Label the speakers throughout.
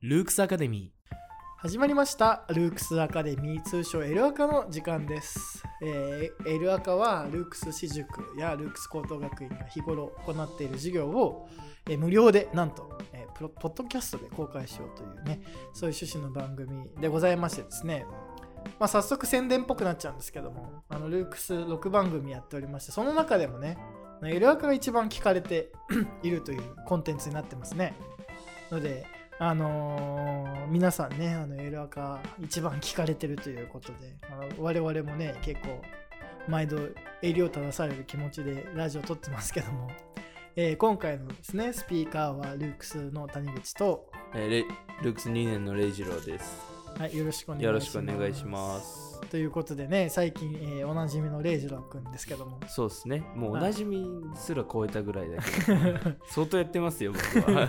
Speaker 1: ルークスアカデミー。
Speaker 2: 始まりました。ルークスアカデミー通称エルアカの時間です、えーエルアカはルークス私塾やルークス高等学院が日頃行っている授業を、えー無料でなんと、えープロポッドキャストで公開しようというねそういう趣旨の番組でございましてですね。まあ、早速宣伝っぽくなっちゃうんですけどもあのルークス6番組やっておりましてその中でもねエルアカが一番聞かれて いるというコンテンツになってますねのであのー皆さんね、あのエルアカ一番聞かれてるということで、あの我々もね、結構毎度襟を正される気持ちでラジオ撮ってますけども、えー今回のですね、スピーカーはルークスの谷口と、
Speaker 1: えールークス2年のレイジローです。
Speaker 2: はい、よろしくお願いします。ということでね、最近、えーおなじみのレイジロー君ですけども、
Speaker 1: そうですね。もうお
Speaker 2: はい。
Speaker 1: なじみすら超えたぐらいだけど、相当やってますよ、僕は。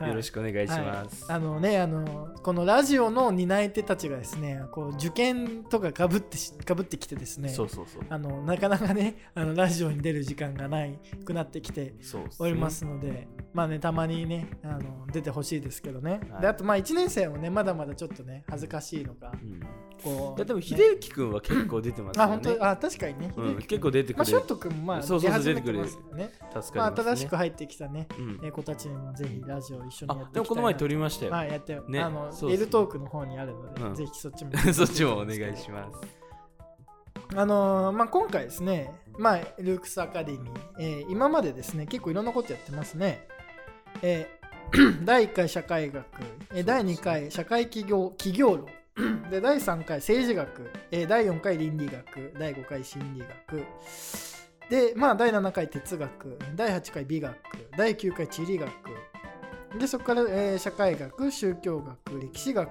Speaker 1: よろしくお願いします。
Speaker 2: あのねあのこのラジオの担い手たちがですねこう受験とかかぶってしかぶってきてですね。
Speaker 1: そうそうそう。
Speaker 2: あのなかなかねあのラジオに出る時間がないくなってきておりますので、まあねたまにねあの出てほしいですけどね、
Speaker 1: はい。
Speaker 2: であとまあ1年生もねまだまだちょっとね恥ずかしいのか。
Speaker 1: うん
Speaker 2: こう
Speaker 1: いやでも、
Speaker 2: ね
Speaker 1: 秀幸君は結構出てますよね。
Speaker 2: あ本当？あ確かにね、
Speaker 1: うん、結構出てく
Speaker 2: まあ、
Speaker 1: る。
Speaker 2: ショット君もまあ
Speaker 1: そうそうそう
Speaker 2: 出てますよね
Speaker 1: 助
Speaker 2: まあ、
Speaker 1: かります、ね。
Speaker 2: 新しく入ってきたね、
Speaker 1: うん
Speaker 2: えー子たちにもぜひラジオ一緒にやっていきたいな
Speaker 1: あでもこの前撮りましたよ。
Speaker 2: はい、やって、
Speaker 1: ね
Speaker 2: あの、エルトークの方にあるので、
Speaker 1: うん
Speaker 2: ぜひそっちも。
Speaker 1: そっちもお願いします。
Speaker 2: あのーまあ、今回ですね、まあ、ルークスアカデミー、えー今までですね、結構いろんなことやってますね。えー 第1回社会学、えー第2回社会企業企業論、で第3回政治学、えー第4回倫理学、第5回心理学、で、まあ、第7回哲学、第8回美学、第9回地理学、で、そこから、えー社会学、宗教学、歴史学。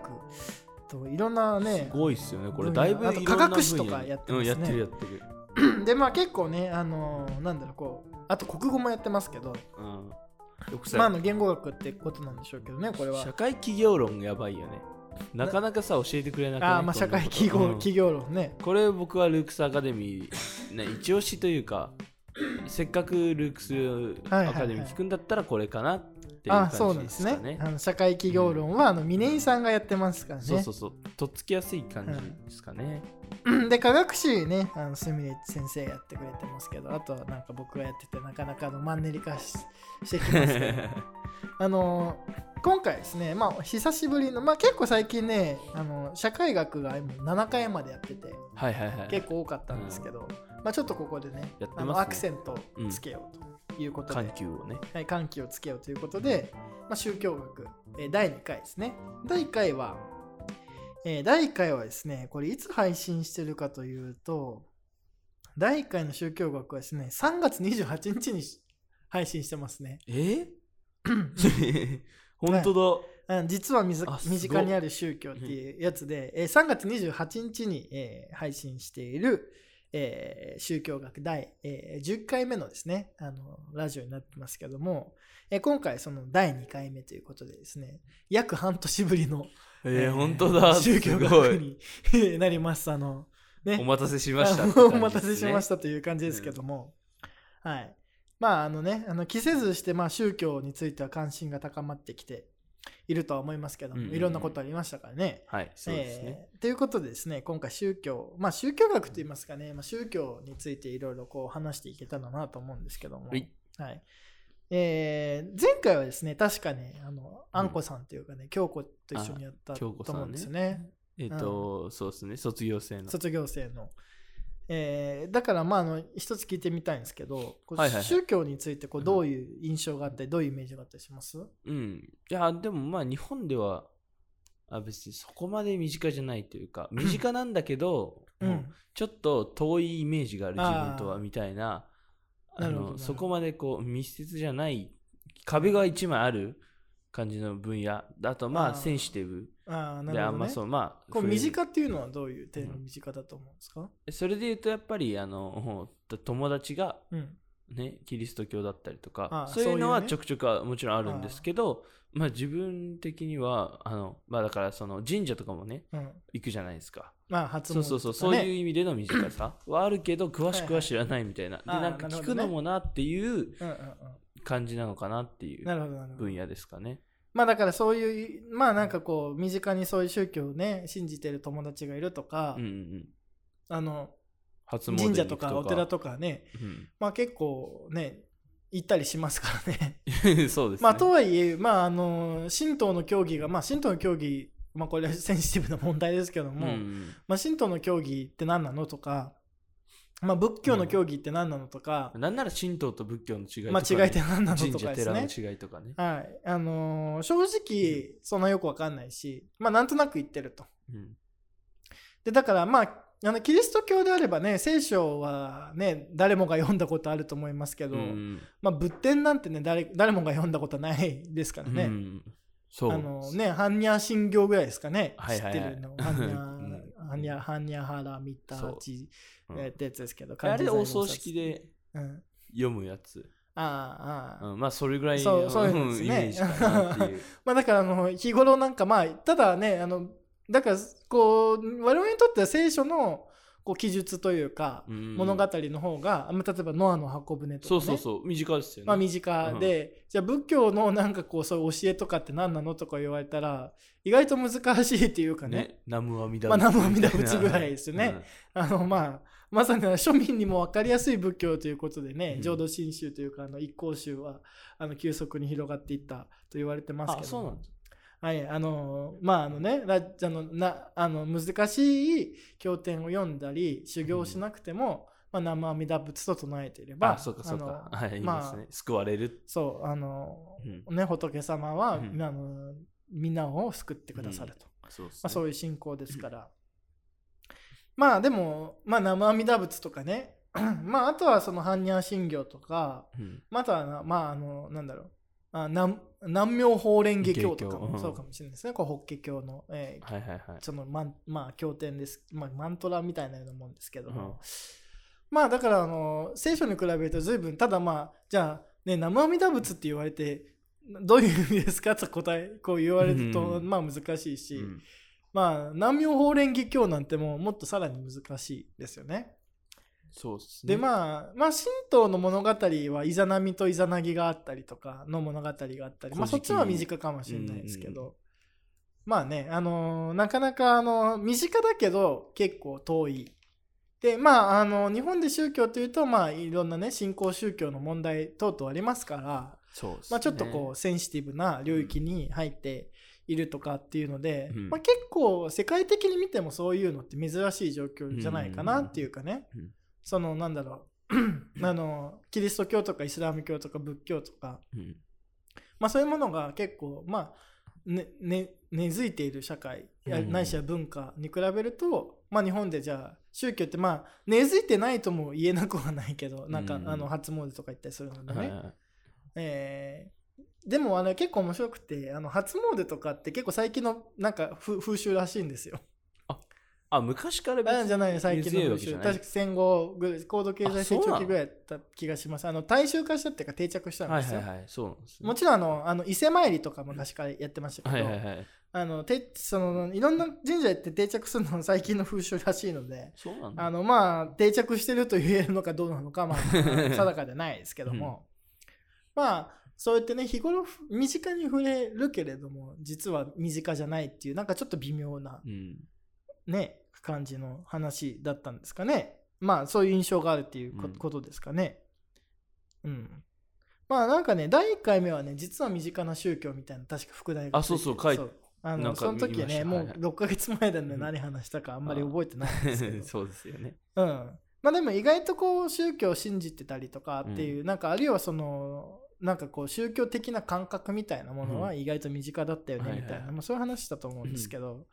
Speaker 2: といろんなね
Speaker 1: す、ごいっすよね。これだいぶ
Speaker 2: あと科学史とかやってますね。
Speaker 1: うん、やってるやってる。
Speaker 2: でまあ結構ねあのーなんだろうこうあと国語もやってますけど、
Speaker 1: うん。
Speaker 2: まああの言語学ってことなんでしょうけどねこれは。
Speaker 1: 社会企業論やばいよね。なかなかさ、教えてくれなく
Speaker 2: あーまあ社会企業、
Speaker 1: うん。
Speaker 2: 企業論ね。
Speaker 1: これ僕はルークスアカデミー、ね、一押しというか、せっかくルークスアカデミー聞くんだったらこれかなっていう
Speaker 2: あ
Speaker 1: 感じですすかね。
Speaker 2: あの社会企業論は、あの峰井さんがやってますからね。
Speaker 1: そうそうそう。とっつきやすい感じですかね。
Speaker 2: うん。で科学史ねあのすみれ先生やってくれてますけどあとはなんか僕がやっててなかなかのマンネリ化ししてきますけど。あの今回ですね、まあ、久しぶりの、まあ、結構最近ねあの社会学が今7回までやってて
Speaker 1: はいはいはい。
Speaker 2: 結構多かったんですけど、まあ、ちょっとここでね
Speaker 1: ね。
Speaker 2: あのアクセントをつけようということで、
Speaker 1: 緩急をね。
Speaker 2: はい、緩急をつけようということで、まあ、宗教学、えー第2回ですね。第1回は、えー第1回はですねこれいつ配信してるかというと第1回の宗教学はですね3月28日に配信してますね。
Speaker 1: え？本当だ。
Speaker 2: はみず
Speaker 1: あすごい
Speaker 2: 身近にある宗教っていうやつで、えー3月28日に、えー配信している、えー宗教学第、えー10回目のですねあのラジオになってますけども、えー今回その第2回目ということでですね約半年ぶりの、
Speaker 1: えー、本当だ。
Speaker 2: 宗教学
Speaker 1: い。
Speaker 2: に なりますあのね
Speaker 1: お待たせしましたね、
Speaker 2: の お待たせしましたという感じですけども、はい。まああのね、あの着せずしてまあ宗教については関心が高まってきているとは思いますけども、
Speaker 1: うんうんうん
Speaker 2: いろんなことありましたからね。
Speaker 1: はい、そうですね。
Speaker 2: えーということでですね、今回宗教、まあ宗教学といいますかね、まあ、宗教についていろいろこう話していけたらなと思うんですけども、
Speaker 1: はい
Speaker 2: はいえー前回はですね、確かね、あの、あんこさんというかね、京子と一緒にやったと思うんですよね。
Speaker 1: えっ、と、そうですね、卒業生の。
Speaker 2: 卒業生の。えーだからまああの一つ聞いてみたいんですけど、
Speaker 1: はいはいはい
Speaker 2: 宗教についてこうどういう印象があったり、どういうイメージがあったりします？
Speaker 1: うん。いや、でもまあ日本では、あ別にそこまで身近じゃないというか、身近なんだけど、
Speaker 2: うん
Speaker 1: ちょっと遠いイメージがある自分とはみたいな、あのそこまでこう密接じゃない、壁が一枚ある感じの分野。あとま
Speaker 2: あ
Speaker 1: センシティブ。
Speaker 2: ああ、な
Speaker 1: で、
Speaker 2: るほど、ね。
Speaker 1: あんまそう、まあ、
Speaker 2: こう身近っていうのはどういう点の身近だと思うんですか、
Speaker 1: それで言うとやっぱりあのと 友達が
Speaker 2: うん。
Speaker 1: ね、キリスト教だったりとかそういうのはちょくちょくはもちろんあるんですけどまあ自分的にはあのまあだからその神社とかもね
Speaker 2: うん、
Speaker 1: 行くじゃないですか
Speaker 2: まあ初詣
Speaker 1: そうそうそう、そういう意味での短さ。はあるけど詳しくは知らないみたいな、
Speaker 2: はいはい。
Speaker 1: でなんか聞くのもなっていう感じなのかなっていう分野ですかね。
Speaker 2: まあだからそういうまあなんかこう身近にそういう宗教をね信じてる友達がいるとか、
Speaker 1: うんうんうん。
Speaker 2: あの神社とかお寺とかね
Speaker 1: うん
Speaker 2: まあ結構ね行ったりしますからね。
Speaker 1: そうですね。
Speaker 2: まあとはいえまああの神道の教義がまあ神道の教義まあこれはセンシティブな問題ですけども、
Speaker 1: うん
Speaker 2: まあ神道の教義って何なのとかまあ仏教の教義って何なのとか、
Speaker 1: なんなら神道と仏教の違いとか、
Speaker 2: まあ違いって何なの
Speaker 1: 神
Speaker 2: とかです
Speaker 1: 社寺の
Speaker 2: ね
Speaker 1: 違いとかね、
Speaker 2: はい。あのー正直そんなよくわかんないしまあなんとなく言ってると。
Speaker 1: うん。
Speaker 2: でだからまああのキリスト教であればね聖書はね誰もが読んだことあると思いますけど、
Speaker 1: うん
Speaker 2: まあ仏典なんてね誰誰もが読んだことないですからね、
Speaker 1: うんそう。
Speaker 2: あのね般若心経ぐらいですかね、
Speaker 1: はいはいはい。
Speaker 2: 知ってるの。般若
Speaker 1: うん。
Speaker 2: 般若般若原見た
Speaker 1: そう。ん。
Speaker 2: えーってやつですけど
Speaker 1: あれお葬式で読むやつ、
Speaker 2: ああああ。
Speaker 1: うん、まあそれぐらいの
Speaker 2: そうそうですね。
Speaker 1: んイメージかなっていう。
Speaker 2: まあだからあの日頃なんかまあただねあのだからこう我々にとっては聖書のこう記述というか、
Speaker 1: うん。
Speaker 2: 物語の方が、まあ例えばノアの箱舟とか、ね、
Speaker 1: そうそうそう。身近ですよね、
Speaker 2: まあ身近で、じゃあ仏教のなんかこうそういう教えとかって何なのとか言われたら意外と難しいっていうかね。
Speaker 1: ね。南無阿弥陀
Speaker 2: まあ南無阿弥陀仏ぐらいですよね。あのまあまさに庶民にも分かりやすい仏教ということでね、
Speaker 1: うん。
Speaker 2: 浄土真宗というかあの一向宗はあの急速に広がっていったと言われてますけど
Speaker 1: あそうなんです
Speaker 2: はい、あのまああのねラあのなあの難しい経典を読んだり修行しなくても、まあ、南無阿弥陀仏と唱えていれば
Speaker 1: あそうかそうか。はい
Speaker 2: まあ
Speaker 1: すね、救われる。
Speaker 2: そうあの、
Speaker 1: うん。
Speaker 2: ね仏様は、
Speaker 1: うん。
Speaker 2: あのみんなを救ってくださると、
Speaker 1: そうですね。
Speaker 2: まあ、そういう信仰ですから、まあでも、まあ、南無阿弥陀仏とかね まああとはその般若心経とか
Speaker 1: うん。
Speaker 2: またはなまああのなんだろう。あ南南妙法蓮華経とかもそうかもしれないですね、こう法華経の、えー
Speaker 1: はいはいはい。
Speaker 2: そのマンまあ経典です、まあ、マントラみたいなようなもんですけども、
Speaker 1: うん。
Speaker 2: まあだからあの聖書に比べると随分ただまあじゃあね南無阿弥陀仏って言われてどういう意味ですかと答えこう言われると、
Speaker 1: うん
Speaker 2: まあ難しいし、
Speaker 1: うん。
Speaker 2: まあ南妙法蓮華経なんてもうもっとさらに難しいですよね。
Speaker 1: そうですね。
Speaker 2: でまあ、まあ、神道の物語はイザナミとイザナギがあったりとかの物語があったり、まあ、そっちは身近かもしれないですけど、
Speaker 1: うん
Speaker 2: まあね、あのーなかなか、あのー身近だけど結構遠い。で、まあ、あの日本で宗教というと、まあ、いろんなね、信仰宗教の問題等々ありますから、
Speaker 1: そうですね。
Speaker 2: まあ、ちょっとこう、センシティブな領域に入っているとかっていうので、
Speaker 1: うん。
Speaker 2: まあ、結構世界的に見てもそういうのって珍しい状況じゃないかなっていうかね、
Speaker 1: うん
Speaker 2: そのなんだろう。あのキリスト教とかイスラム教とか仏教とか、
Speaker 1: うん。
Speaker 2: まあ、そういうものが結構まあねね根付いている社会。や
Speaker 1: うん。
Speaker 2: ないしは文化に比べると、まあ、日本でじゃあ宗教ってまあ根付いてないとも言えなくはないけどなんか
Speaker 1: うん
Speaker 2: あの初詣とか行ったりするのでね、えーでもあの結構面白くてあの初詣とかって結構最近のなんか風風習らしいんですよ。
Speaker 1: あ昔から別に
Speaker 2: あじゃない最近の風習確か戦後ぐらい高度経済成長期ぐらいだった気がします。あの大衆化したっていうか定着したんですよ、
Speaker 1: はいはいはいそうなんですね。
Speaker 2: もちろんあのあの伊勢参りとか昔からやってましたけど、
Speaker 1: はいはいはい。
Speaker 2: あのてそのいろんな神社行って定着するのは最近の風習らしいので
Speaker 1: そうなんだ。
Speaker 2: あのまあ定着してると言えるのかどうなのかまあ 定かでないですけども、まあそうやってね日頃ふ身近に触れるけれども実は身近じゃないっていうなんかちょっと微妙な
Speaker 1: うん
Speaker 2: ね感じの話だったんですかね。まあそういう印象があるっていうことですかね。うん。まあなんかね第1回目はね実は身近な宗教みたいな確か副題が
Speaker 1: あそうそう書いて
Speaker 2: あのその時ねもう
Speaker 1: 見ました。はいはい。
Speaker 2: 6ヶ月前だね
Speaker 1: うん。
Speaker 2: 何話したかあんまり覚えてないんですけど。
Speaker 1: そうですよね。
Speaker 2: うん。まあでも意外とこう宗教を信じてたりとかっていう、なんかあるいはそのなんかこう宗教的な感覚みたいなものは
Speaker 1: うん。
Speaker 2: 意外と身近だったよねみたいな、まあ、そういう話だと思うんですけど、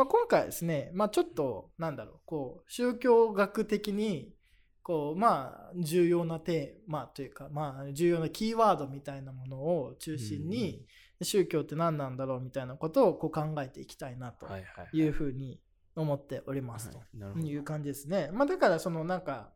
Speaker 2: まあ、今回はですね、まあ、ちょっとなんだろうこう宗教学的にこうまあ重要なテーマというかまあ重要なキーワードみたいなものを中心に、宗教って何なんだろうみたいなことをこう考えていきたいなと
Speaker 1: はい
Speaker 2: うふうに思っておりますと。
Speaker 1: はい
Speaker 2: う感じですね。まあだからそのなんか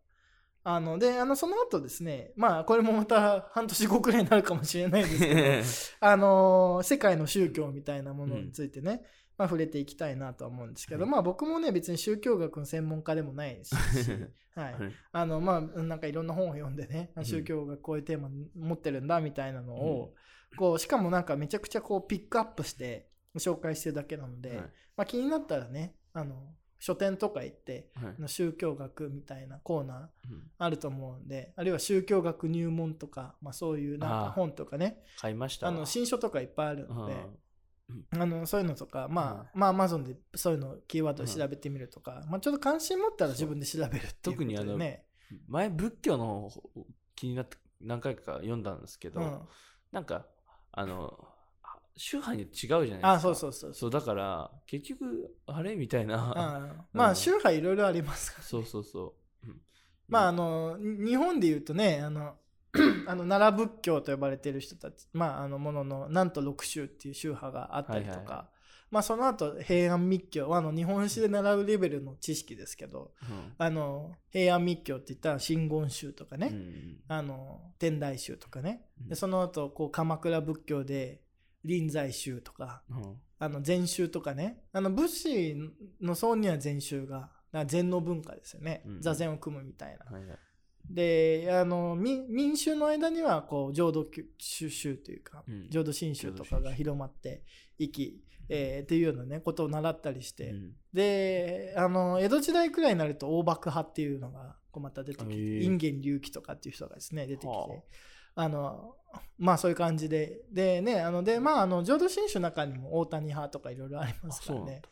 Speaker 2: あのであのその後ですねまあこれもまた半年後くらいになるかもしれないですけど あの世界の宗教みたいなものについてね、まあ、触れていきたいなとは思うんですけど、
Speaker 1: はい。
Speaker 2: まあ僕もね別に宗教学の専門家でもないですし、はい、
Speaker 1: はい。
Speaker 2: あのまあなんかいろんな本を読んでね
Speaker 1: ん。
Speaker 2: 宗教がこういうテーマ持ってるんだみたいなのを、こうしかもなんかめちゃくちゃこうピックアップして紹介してるだけなので、
Speaker 1: はい。
Speaker 2: まあ、気になったらねあの書店とか行って
Speaker 1: はい。
Speaker 2: 宗教学みたいなコーナー
Speaker 1: うん。
Speaker 2: あると思うんであるいは宗教学入門とか、まあ、そういうなんか本とかね
Speaker 1: 買いましたわ。
Speaker 2: あの新書とかいっぱいあるので。
Speaker 1: うん。
Speaker 2: あのそういうのとか、まあ、
Speaker 1: はい
Speaker 2: まあ、アマゾンでそういうのキーワードで調べてみるとか、まあ、ちょっと関心持ったら自分で調べるっていうね、
Speaker 1: 特にあの前仏教の気になって何回か読んだんですけど、
Speaker 2: うん、
Speaker 1: なんかあのあ宗派に違うじゃないですか。
Speaker 2: あそうそうそう
Speaker 1: そう。だから結局あれみたいな。
Speaker 2: あ まあ宗派いろいろありますから、
Speaker 1: そうそうそう、うん。
Speaker 2: まああのに日本で言うとねあの あの奈良仏教と呼ばれている人たちまああのもののなんと六宗っていう宗派があったりとか、
Speaker 1: はいはい。は
Speaker 2: まあその後平安密教はあの日本史で習うレベルの知識ですけど
Speaker 1: うん。
Speaker 2: あの平安密教って言ったら真言宗とかね、
Speaker 1: うん。
Speaker 2: あの天台宗とかね、
Speaker 1: うん。
Speaker 2: でその後こう鎌倉仏教で臨済宗とか
Speaker 1: うん。
Speaker 2: あの禅宗とかね。あの仏師の層には禅宗が禅の文化ですよね、
Speaker 1: うん。
Speaker 2: 座禅を組むみたいな。
Speaker 1: はいはい
Speaker 2: であの民民衆の間にはこう浄土宗宗というか、
Speaker 1: うん。
Speaker 2: 浄土真宗とかが広まっていき、えーっていうようなねことを習ったりして、
Speaker 1: うん。
Speaker 2: であの江戸時代くらいになると大幕派っていうのがこうまた出てきて隠元隆起とかっていう人がですね出てきて、
Speaker 1: は
Speaker 2: あ。のまあそういう感じででねあのでまああの浄土真宗の中にも大谷派とかいろいろありますからね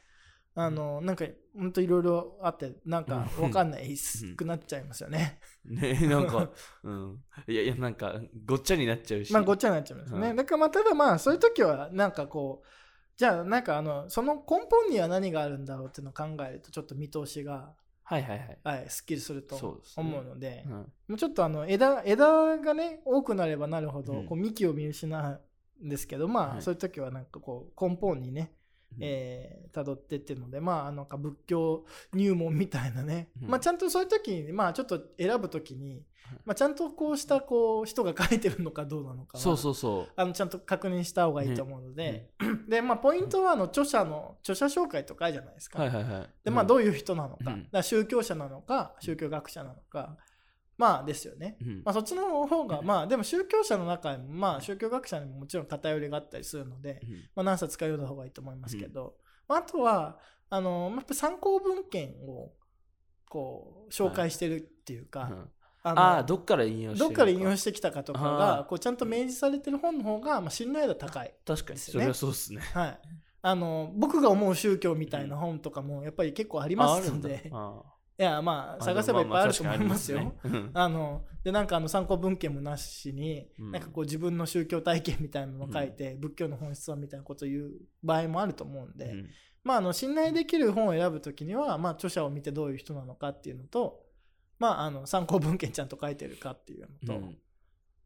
Speaker 1: あ
Speaker 2: のなんかほんといろいろあってなんかわかんない
Speaker 1: うん
Speaker 2: くなっちゃいますよね。
Speaker 1: ね なんか、うん。いやいや、なんか、ごっちゃになっちゃうし。
Speaker 2: まあごっちゃになっちゃいますね。
Speaker 1: うん
Speaker 2: だからまあただまあそういう時はなんかこうじゃあなんかあのその根本には何があるんだろうっていうのを考えるとちょっと見通しが、
Speaker 1: はいはいはい。
Speaker 2: はい、すっきりすると
Speaker 1: そうですね
Speaker 2: 思うので
Speaker 1: うん
Speaker 2: もうちょっとあの枝枝がね多くなればなるほど
Speaker 1: うん
Speaker 2: こう幹を見失うんですけど、まあ、
Speaker 1: はい
Speaker 2: そういう時はなんかこう根本にねえー、辿ってっていうのでまあなんか仏教入門みたいなね、
Speaker 1: うん。
Speaker 2: まあちゃんとそういう時にまあちょっと選ぶ時に、まあ、ちゃんとこうしたこう人が書いてるのかどうなのかは
Speaker 1: そうそうそ
Speaker 2: あのちゃんと確認した方がいいと思うので、でまあポイントはあの著者の著者紹介とかあるじゃないです
Speaker 1: う。
Speaker 2: か、
Speaker 1: はいはいはい。
Speaker 2: でまあどういう人なのか,、宗教者なのか宗教学者なのかまあですよね、
Speaker 1: うん。
Speaker 2: まあ、そっちの方がまあでも宗教者の中にもまあ宗教学者にももちろん偏りがあったりするので、
Speaker 1: うん。
Speaker 2: まあ、何冊か読んだ方がいいと思いますけど、まあ、あとはあのまあやっぱ参考文献をこう紹介してるっていうか、
Speaker 1: うん。
Speaker 2: あの
Speaker 1: ああ、どっから引用して
Speaker 2: どっから引用
Speaker 1: し
Speaker 2: してきたかとかがこうちゃんと明示されてる本の方がまあ信頼度高い。
Speaker 1: 確かに、それはそうですね。
Speaker 2: はい、あの僕が思う宗教みたいな本とかもやっぱり結構ありますので、
Speaker 1: あ
Speaker 2: いやまあ
Speaker 1: あ
Speaker 2: 探せばいっぱいあると思い
Speaker 1: あ
Speaker 2: ますよ。
Speaker 1: ま あ
Speaker 2: のでなんかあの参考文献もなしに、
Speaker 1: うん。
Speaker 2: なんかこう自分の宗教体験みたいなのを書いて、仏教の本質はみたいなことを言う場合もあると思うんで、
Speaker 1: うん。
Speaker 2: まああの信頼できる本を選ぶときには、まあ、著者を見てどういう人なのかっていうのと、まあ、あの参考文献ちゃんと書いてるかっていうのと、
Speaker 1: うん。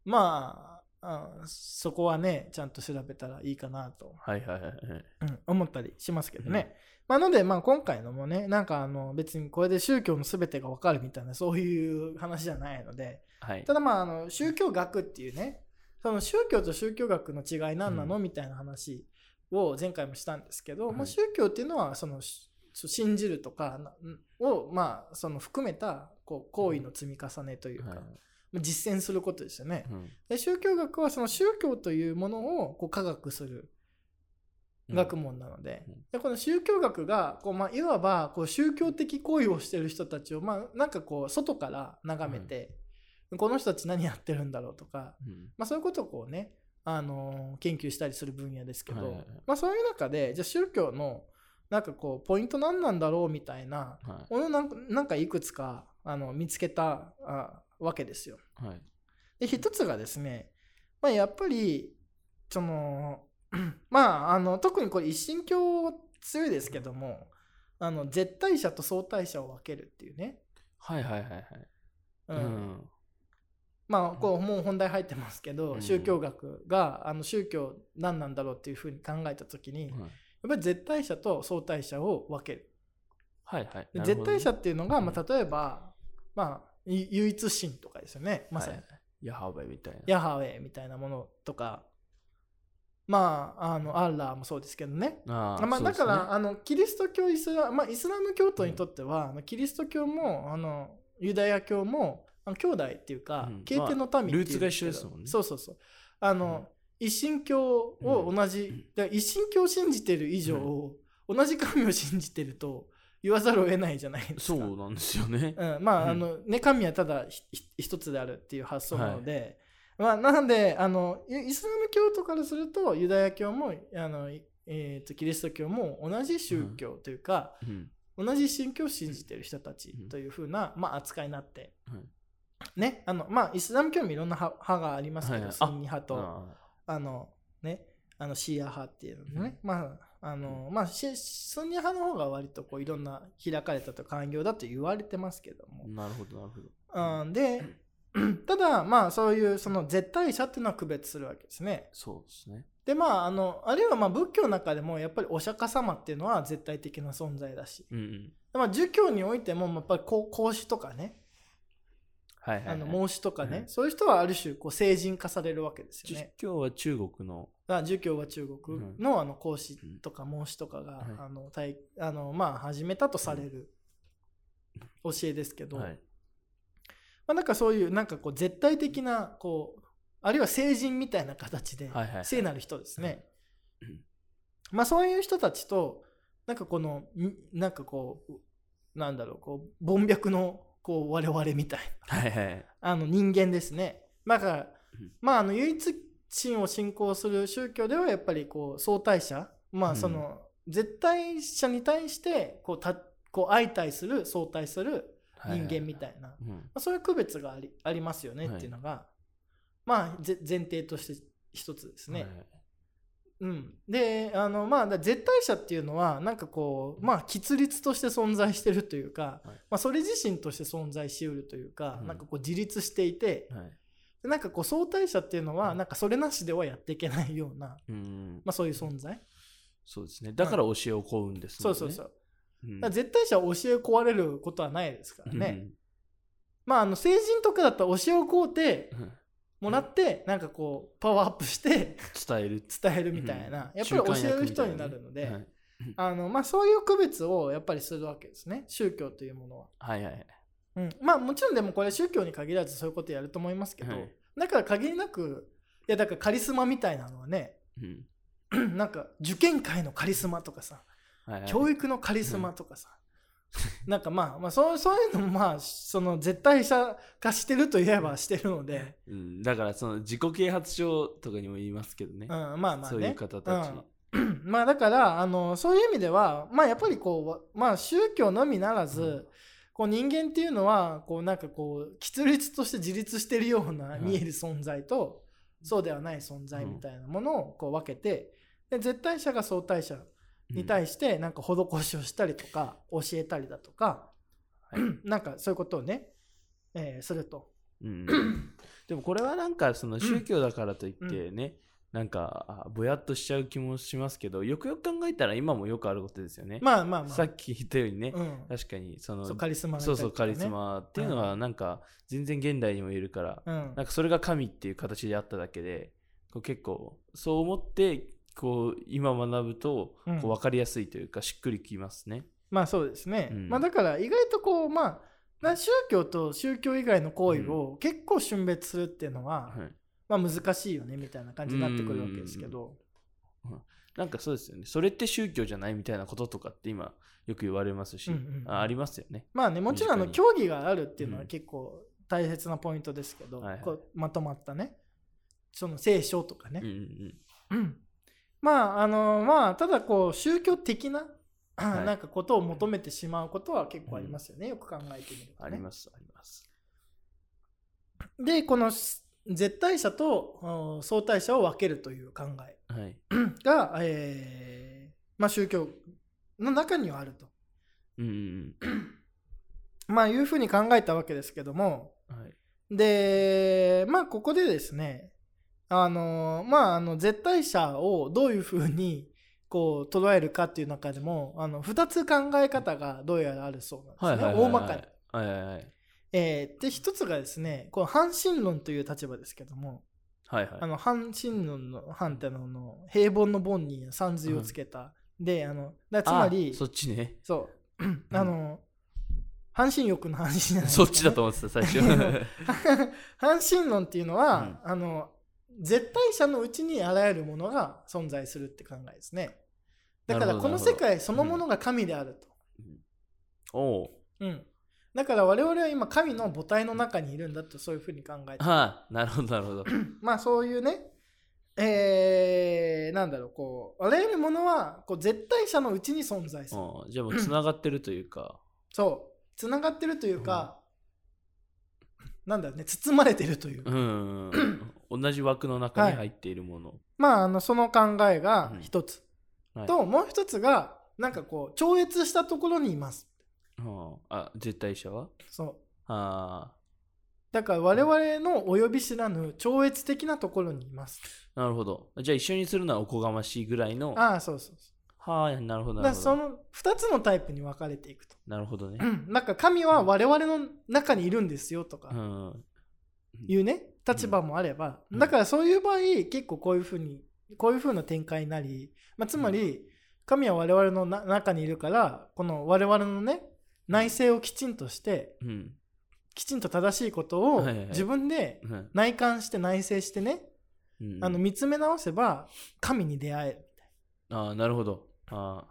Speaker 2: まああそこはねちゃんと調べたらいいかなと、
Speaker 1: はいはいはいはい。
Speaker 2: うん思ったりしますけどね。まあ、なので、まあ、今回のもね、なんかあの別にこれで宗教の全てが分かるみたいな、そういう話じゃないので、
Speaker 1: はい。
Speaker 2: ただまあ、あの宗教学っていうね、その宗教と宗教学の違い何なの、
Speaker 1: うん。
Speaker 2: みたいな話を前回もしたんですけど、
Speaker 1: はい。
Speaker 2: まあ、宗教っていうのはそのし信じるとかなを、まあ、その含めたこう行為の積み重ねというか、
Speaker 1: はい。
Speaker 2: まあ実践することですよね。
Speaker 1: うん。
Speaker 2: で宗教学はその宗教というものをこう科学する学問なので,、
Speaker 1: うん。
Speaker 2: でこの宗教学がこう、まあ、いわばこう宗教的行為をしてる人たちを、まあ、なんかこう外から眺めて、この人たち何やってるんだろうとか、
Speaker 1: うん。
Speaker 2: まあ、そういうことをこうね、あのー研究したりする分野ですけど、
Speaker 1: はいはいはい。
Speaker 2: まあ、そういう中でじゃあ宗教のなんかこうポイント何なんだろうみたいな
Speaker 1: はい。
Speaker 2: ものなんかなんかいくつかあの見つけたあわけですよ。
Speaker 1: はい。
Speaker 2: で一つがですね、まあ、やっぱりその まああの特にこれ一神教強いですけどもあの絶対者と相対者を分けるっていうね、
Speaker 1: はいはいはいはい。
Speaker 2: うん。
Speaker 1: うん。
Speaker 2: まあこうもう本題入ってますけど、
Speaker 1: うん。
Speaker 2: 宗教学があの宗教何なんだろうっていうふうに考えた時に、やっ
Speaker 1: はい
Speaker 2: ぱり絶対者と相対者を分ける。
Speaker 1: はいはい。ね。
Speaker 2: 絶対者っていうのが、ま
Speaker 1: うん。
Speaker 2: あ、例えば、まあ、ゆ唯一神とかですよね。まさに、
Speaker 1: はいヤハウェみたいな。
Speaker 2: ヤハウェみたいなものとかまああのアッラーもそうですけどね。まあ、だから、あのキリスト教イスラ,、まあ、イスラム教徒にとっては、あのキリスト教もあのユダヤ教もあの兄弟っていうか
Speaker 1: うん。
Speaker 2: 経典の民っていうん
Speaker 1: ルーツが一緒ですもんね。
Speaker 2: そうそうそう。あの、一神教を同じ、だから一神教を信じてる以上、同じ神を信じてると言わざるを得ないじゃないですか。
Speaker 1: そうなんですよね。
Speaker 2: うん、まあ、
Speaker 1: うん。
Speaker 2: あのね神はただ一つであるっていう発想なので、まあ、なのであのイイスラム教徒からするとユダヤ教もあの、いえーとキリスト教も同じ宗教というか、
Speaker 1: うん。
Speaker 2: 同じ神教を信じてる人たち
Speaker 1: うん。
Speaker 2: というふうな、まあ、扱いになって、
Speaker 1: はい。
Speaker 2: ねあのまあイスラム教もいろんな派派がありますけど、
Speaker 1: はいはい。
Speaker 2: スンニ派と
Speaker 1: あ
Speaker 2: あ。のねあのシーア派っていうのね、まああのまあシスンニ派の方が割とこういろんな開かれたと寛容だと言われてますけども。
Speaker 1: ー、なるほど、なるほど。
Speaker 2: うん、で ただまあそういうその絶対者っていうのは区別するわけですね
Speaker 1: そうですね。
Speaker 2: でまああのあるいはまあ仏教の中でもやっぱりお釈迦様っていうのは絶対的な存在だし、
Speaker 1: うんうん。
Speaker 2: まあ、儒教においてもやっぱりこう孔子とかね
Speaker 1: はいはい、はい。
Speaker 2: あの孟子とかね、
Speaker 1: はい
Speaker 2: そういう人はある種こう成人化されるわけですよ
Speaker 1: 実
Speaker 2: ね。
Speaker 1: 況は中国の。
Speaker 2: あ儒教は中国のあの孔子とか孟子とかが、
Speaker 1: はい
Speaker 2: あの体あのまあ始めたとされる教えですけど、
Speaker 1: はい。
Speaker 2: まあ、なんかそういうなんかこう絶対的なこうあるいは成人みたいな形で聖なる人ですね、
Speaker 1: うん。
Speaker 2: まあそういう人たちとなんかこのんなんかこうなんだろうこう凡脈のこう我々みたいな
Speaker 1: はいはい。
Speaker 2: あの人間ですね。だから
Speaker 1: うん。
Speaker 2: まああの唯一神を信仰する宗教ではやっぱりこう相対者。まあその、絶対者に対してこうたこう相対する相対する人間みたいな、
Speaker 1: うん
Speaker 2: まあ、そういう区別がありありますよねっていうのが、まあぜ前提として一つですね。うん、であのまあだ絶対者っていうのはなんかこうまあ吉律として存在してるというか、
Speaker 1: はい
Speaker 2: まあ、それ自身として存在しうるというか、
Speaker 1: うん
Speaker 2: なんかこう自立していて
Speaker 1: はい。
Speaker 2: でなんかこう相対者っていうのはなんかそれなしではやっていけないような、
Speaker 1: うん。
Speaker 2: まあ、そういう存在、
Speaker 1: そうですね。だから教えを請うんですね。
Speaker 2: そうそうそう。
Speaker 1: うん。
Speaker 2: だ絶対者は教え壊れることはないですからね。まああの成人とかだったら教えを請うて
Speaker 1: うん。うん
Speaker 2: もらってなんかこうパワーアップして
Speaker 1: 伝える。
Speaker 2: 伝えるみたいな、やっぱり教える人になるので、
Speaker 1: はい
Speaker 2: あのまあ、そういう区別をやっぱりするわけですね宗教というものは、
Speaker 1: はいはいはい。
Speaker 2: うん、まあもちろんでもこれ宗教に限らずそういうことやると思いますけど、
Speaker 1: はい
Speaker 2: だから限りなくいやだからカリスマみたいなのはね
Speaker 1: うん
Speaker 2: なんか受験界のカリスマとかさ
Speaker 1: はいはい。
Speaker 2: 教育のカリスマとかさ、なんかまあ、まあ、そうそういうのもまあその絶対者化してるといえばしてるので、
Speaker 1: うん、だからその自己啓発書とかにも言いますけどね。
Speaker 2: うん、。まあまあね。
Speaker 1: そういう方たち。
Speaker 2: うん。まあだからあのそういう意味ではまあやっぱりこうまあ宗教のみならず、
Speaker 1: うん。
Speaker 2: こう人間っていうのはこうなんかこう吉律として自立してるような
Speaker 1: はい。
Speaker 2: 見える存在と、そうではない存在みたいなものをこう分けてで絶対者が相対者に対してなんか施しをしたりとか教えたりだとか、
Speaker 1: はい。
Speaker 2: なんかそういうことをね、えーすると。
Speaker 1: うん、でもこれはなんかその宗教だからといってね、なんかあぼやっとしちゃう気もしますけどよくよく考えたら今もよくあることですよね。
Speaker 2: まあまあまあ。
Speaker 1: さっき言ったようにね、
Speaker 2: うん、
Speaker 1: 確かにその
Speaker 2: カリスマがいた
Speaker 1: そうそうカリスマっていうのはなんか全然現代にも言えるから、
Speaker 2: うん。
Speaker 1: なんかそれが神っていう形であっただけでこう結構そう思ってこう今学ぶと
Speaker 2: うん。
Speaker 1: こう分かりやすいというかしっくりきますね。
Speaker 2: まあそうですね。
Speaker 1: うん。
Speaker 2: まあだから意外とこうまあな宗教と宗教以外の行為を結構峻別するっていうのは、
Speaker 1: はい、
Speaker 2: まあ難しいよねみたいな感じになってくるわけですけど、
Speaker 1: なんかそうですよね。それって宗教じゃないみたいなこととかって今よく言われますし、
Speaker 2: うんうんうん。
Speaker 1: あありますよね。
Speaker 2: まあねもちろんあの
Speaker 1: 身
Speaker 2: 競技があるっていうのは
Speaker 1: うん。
Speaker 2: 結構大切なポイントですけど、こうまとまったね。その聖書とかね、
Speaker 1: うんうん。
Speaker 2: うんまああのまあただこう宗教的な、
Speaker 1: はい
Speaker 2: なんかことを求めてしまうことは結構ありますよね、よく考えてみると、ね、
Speaker 1: あります、あります。
Speaker 2: でこの絶対者とうん相対者を分けるという考え
Speaker 1: はい。
Speaker 2: が、えーまあ、宗教の中にはあると、
Speaker 1: うんうん
Speaker 2: まあ、いうふうに考えたわけですけども
Speaker 1: うん。はい。
Speaker 2: でまあここでですねあのまああの絶対者をどういうふうにこう捉えるかっていう中でもあの2つ考え方がどうやらあるそうなんですね。大まかに。
Speaker 1: はいはいはい。
Speaker 2: えーで一つがですねこの反神論という立場ですけども、
Speaker 1: はいはい。
Speaker 2: あの反神論の反ってのの平凡の凡に三髄をつけた、であのだつまり
Speaker 1: あそっちね。
Speaker 2: そうあの半身欲の話じゃないです
Speaker 1: そ
Speaker 2: か
Speaker 1: っちだと思ってた、最初。
Speaker 2: 半身論っていうのは、あの絶対者のうちにあらゆるものが存在するって考えですね。だからこの世界そのものが神であると、
Speaker 1: おう。
Speaker 2: うん。だから我々は今神の母体の中にいるんだとそういうふうに考えて。
Speaker 1: はあ、なるほど、なるほど。
Speaker 2: まあそういうねえー、なんだろうこうあらゆるものはこう絶対者のうちに存在する、
Speaker 1: うん。じゃあもうつながってるというか。
Speaker 2: そう。つながってるというか、なんだろうね包まれてるというか。
Speaker 1: うん。同じ枠の中に入っているもの。
Speaker 2: まあ、あのその考えが一つ、
Speaker 1: はい。
Speaker 2: ともう一つがなんかこう超越したところにいます。
Speaker 1: はあ、あ絶対者は？
Speaker 2: そう。
Speaker 1: あ
Speaker 2: だから我々の及び知らぬ超越的なところにいます。
Speaker 1: あ、なるほど。じゃあ一緒にするのはおこがましいぐらいの。は
Speaker 2: ああそうそうそ
Speaker 1: あ、なるほど、
Speaker 2: う
Speaker 1: なるほど。
Speaker 2: その2つのタイプに分かれていくと。
Speaker 1: なるほどね。
Speaker 2: なんか神は我々の中にいるんですよとか
Speaker 1: うん。
Speaker 2: いうね立場もあれば、
Speaker 1: うん
Speaker 2: だからそういう場合結構こういうふうにこういうふうな展開になり、まあ、つまり神は我々のな中にいるからこの我々のね内政をきちんとして
Speaker 1: うん。
Speaker 2: きちんと正しいことを自分で
Speaker 1: うん
Speaker 2: 内観して内省してね、
Speaker 1: うん
Speaker 2: あの見つめ直せば神に出会える
Speaker 1: ああ、なるほど。あ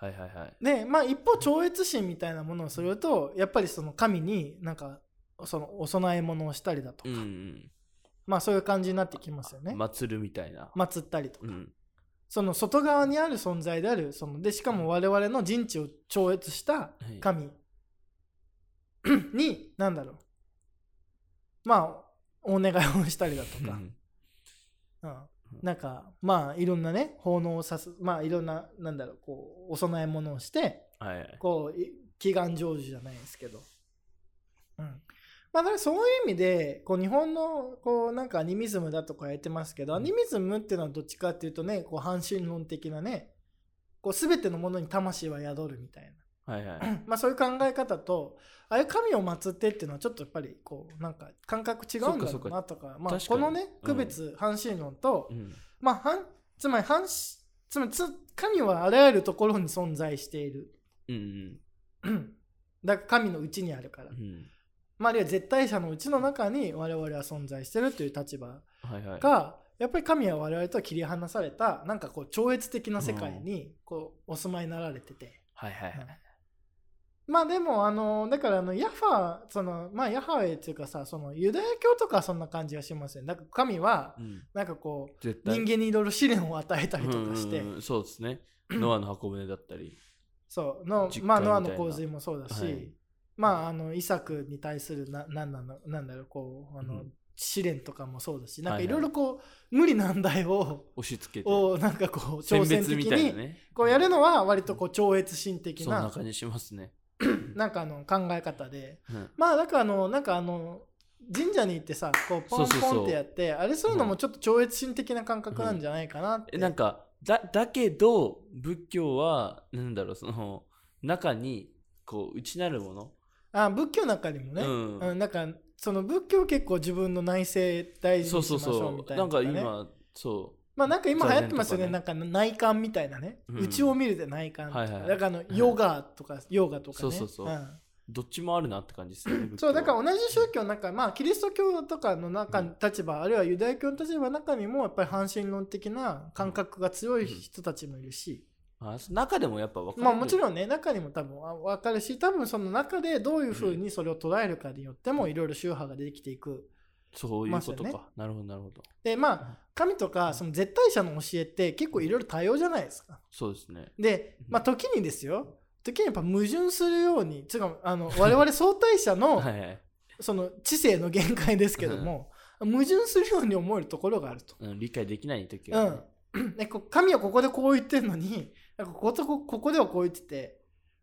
Speaker 1: あ。はいはいはい。
Speaker 2: でまあ一方超越心みたいなものをするとやっぱりその神になんかそのお供え物をしたりだとか、
Speaker 1: うんうん。
Speaker 2: まあそういう感じになってきますよね、
Speaker 1: 祭るみたいな。
Speaker 2: 祀ったりとか、
Speaker 1: うん。
Speaker 2: その外側にある存在であるそのでしかも我々の人知を超越した
Speaker 1: はい。
Speaker 2: 神に何だろう。まあお願いをしたりだとか、
Speaker 1: うん。
Speaker 2: うん、なんかまあいろんなね奉納をさすまあいろんななんだろうこうお供え物をして
Speaker 1: はい。はい。
Speaker 2: こうい祈願成就じゃないですけど、うんまあ、だからそういう意味でこう日本のこうなんかアニミズムだとか言ってますけど、アニミズムっていうのはどっちかっていうとねこう半神論的なねこう全てのものに魂は宿るみたい
Speaker 1: はいはい。
Speaker 2: な まあそういう考え方とああいう神を祀ってっていうのはちょっとやっぱりこうなんか感覚違うんだろうなとかまあ、このね
Speaker 1: うん
Speaker 2: 区別半神論と、
Speaker 1: うん。
Speaker 2: まあ半つまり半しつまりつ神はあらゆるところに存在している
Speaker 1: うんうん。
Speaker 2: う んだから神のうちにあるから、
Speaker 1: うん。
Speaker 2: まあ、あるいは絶対者のうちの中に我々は存在してるという立場
Speaker 1: はいはい。
Speaker 2: がやっぱり神は我々とは切り離されたなんかこう超越的な世界にこうお住まいになられてて、
Speaker 1: はいはいはい。
Speaker 2: まあでもあのだからあのヤッファそのまあヤハウェっていうかさそのユダヤ教とかはそんな感じがしますよねだから神は
Speaker 1: うん。
Speaker 2: なんかこう。人間にいろいろ試練を与えたりとかして、
Speaker 1: うんうんうんそうですね。ノアの箱舟だったり。
Speaker 2: そうのまあノアの洪水もそうだし、
Speaker 1: はい
Speaker 2: まああのイサクに対するななんなのなんだろうこうあの、
Speaker 1: うん。
Speaker 2: 試練とかもそうだしなんか
Speaker 1: はい
Speaker 2: ろいろこう、無理難題を
Speaker 1: 押し付けて。
Speaker 2: をなんかこう
Speaker 1: 選
Speaker 2: 挑戦
Speaker 1: 別
Speaker 2: 的に。こうやるのは割とこう超越心的
Speaker 1: そんな
Speaker 2: な
Speaker 1: 感じしますね。
Speaker 2: なんかあの考え方で。
Speaker 1: うん。
Speaker 2: まあだからあのなんかあの神社に行ってさこうポンポンってやってあれそういう。のもちょっと超越心的な感覚なんじゃないかなって、
Speaker 1: えなんかだだけど仏教はなんだろうその中にこう内なるもの、
Speaker 2: あ仏教の中にもね、
Speaker 1: うん。
Speaker 2: うん、なんかその仏教結構自分の内政大事
Speaker 1: そうそう
Speaker 2: にしましょう
Speaker 1: そ
Speaker 2: みた
Speaker 1: うなんか
Speaker 2: いなね
Speaker 1: 今そ
Speaker 2: まあなんか今流行ってますよね。
Speaker 1: 座禅
Speaker 2: なんか内観みたいなね、
Speaker 1: うん。
Speaker 2: 内を見るで内観
Speaker 1: はいはい
Speaker 2: だからあのヨガとか、ヨガとかね。
Speaker 1: そうそうそう。ん。どっちもあるなって感じですよね
Speaker 2: そう
Speaker 1: は。
Speaker 2: だから同じ宗教の中まあキリスト教とかの中、
Speaker 1: うん。
Speaker 2: 立場あるいはユダヤ教の立場の中にもやっぱり反神論的な感覚が強い人たちもいるし、
Speaker 1: あ中でもやっぱ分かる。
Speaker 2: まあもちろんね中にも多分分かるし多分その中でどういうふうにそれを捉えるかによってもいろいろ宗派が出てきていく。
Speaker 1: そういうことか、なるほどなるほど。
Speaker 2: でまあ神とかその絶対者の教えって結構いろいろ多様じゃないですか。
Speaker 1: そうですね。
Speaker 2: でまあ時にですよ。時にやっぱ矛盾するようにつうかあの 我々相対者の
Speaker 1: はいはい、
Speaker 2: その知性の限界ですけども矛盾するように思えるところがあると。
Speaker 1: うん、理解できない時は、ね。
Speaker 2: うん、でこ神はここでこう言ってるのにこことこここではこう言ってて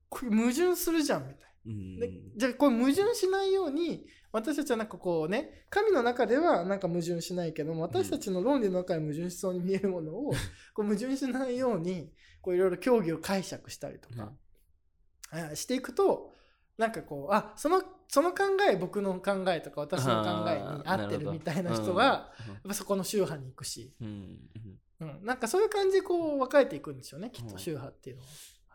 Speaker 2: これ矛盾するじゃんみたい
Speaker 1: うん。
Speaker 2: な。でじゃあこれ矛盾しないように私たちはなんかこうね神の中ではなんか矛盾しないけども私たちの論理の中で矛盾しそうに見えるものを こう矛盾しないようにこういろいろ教義を解釈したりとか、えーしていくとなんかこうあそのその考え僕の考えとか私の考えに合ってるみたいな人がやっぱそこの宗派に行くし、
Speaker 1: うんうんうん
Speaker 2: うん、なんかそういう感じでこう分かれていくんですよねきっ
Speaker 1: うん
Speaker 2: と宗派っていうのは。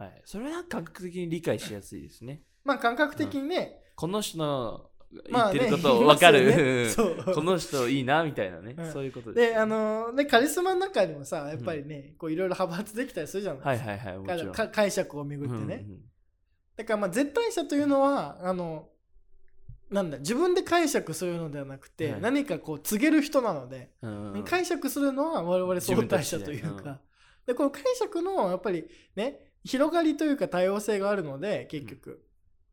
Speaker 1: はい。それは感覚的に理解しやすいですね。
Speaker 2: まあ感覚的にね、
Speaker 1: この人の言ってること分かる。
Speaker 2: ね
Speaker 1: この人いいなみたいなね。
Speaker 2: うん
Speaker 1: そういうことです。
Speaker 2: であのねカリスマの中にもさやっぱりね、こういろいろ派閥できたりするじゃないですか,、
Speaker 1: はいはい
Speaker 2: 解釈をめぐってね、
Speaker 1: うんうん
Speaker 2: だからまあ絶対者というのはあのなんだ自分で解釈するのではなくて、
Speaker 1: はい。
Speaker 2: 何かこう告げる人なので、
Speaker 1: うんうん。
Speaker 2: 解釈するのは我々相対者という
Speaker 1: 自分たちで。
Speaker 2: か、でこの解釈のやっぱりね広がりというか多様性があるので結局、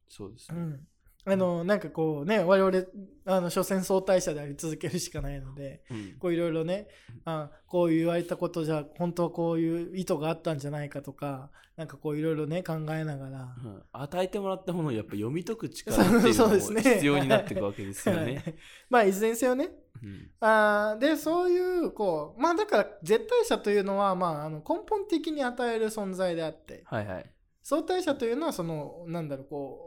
Speaker 1: そうですね。
Speaker 2: うんあのなんかこうね我々あの所詮相対者であり続けるしかないので
Speaker 1: うん。
Speaker 2: こういろいろねあこう言われたことじゃ本当はこういう意図があったんじゃないかとかなんかこういろいろね考えながら。
Speaker 1: うん。与えてもらったものをやっぱ読み解く力っていうのも必要になっていくわけですよ
Speaker 2: は
Speaker 1: ね。
Speaker 2: い。まあいずれにせよね。
Speaker 1: うん。
Speaker 2: あーでそういうこうまあだから絶対者というのは、まあ、あの根本的に与える存在であって。
Speaker 1: はいはい。
Speaker 2: 相対者というのはそのなんだろうこう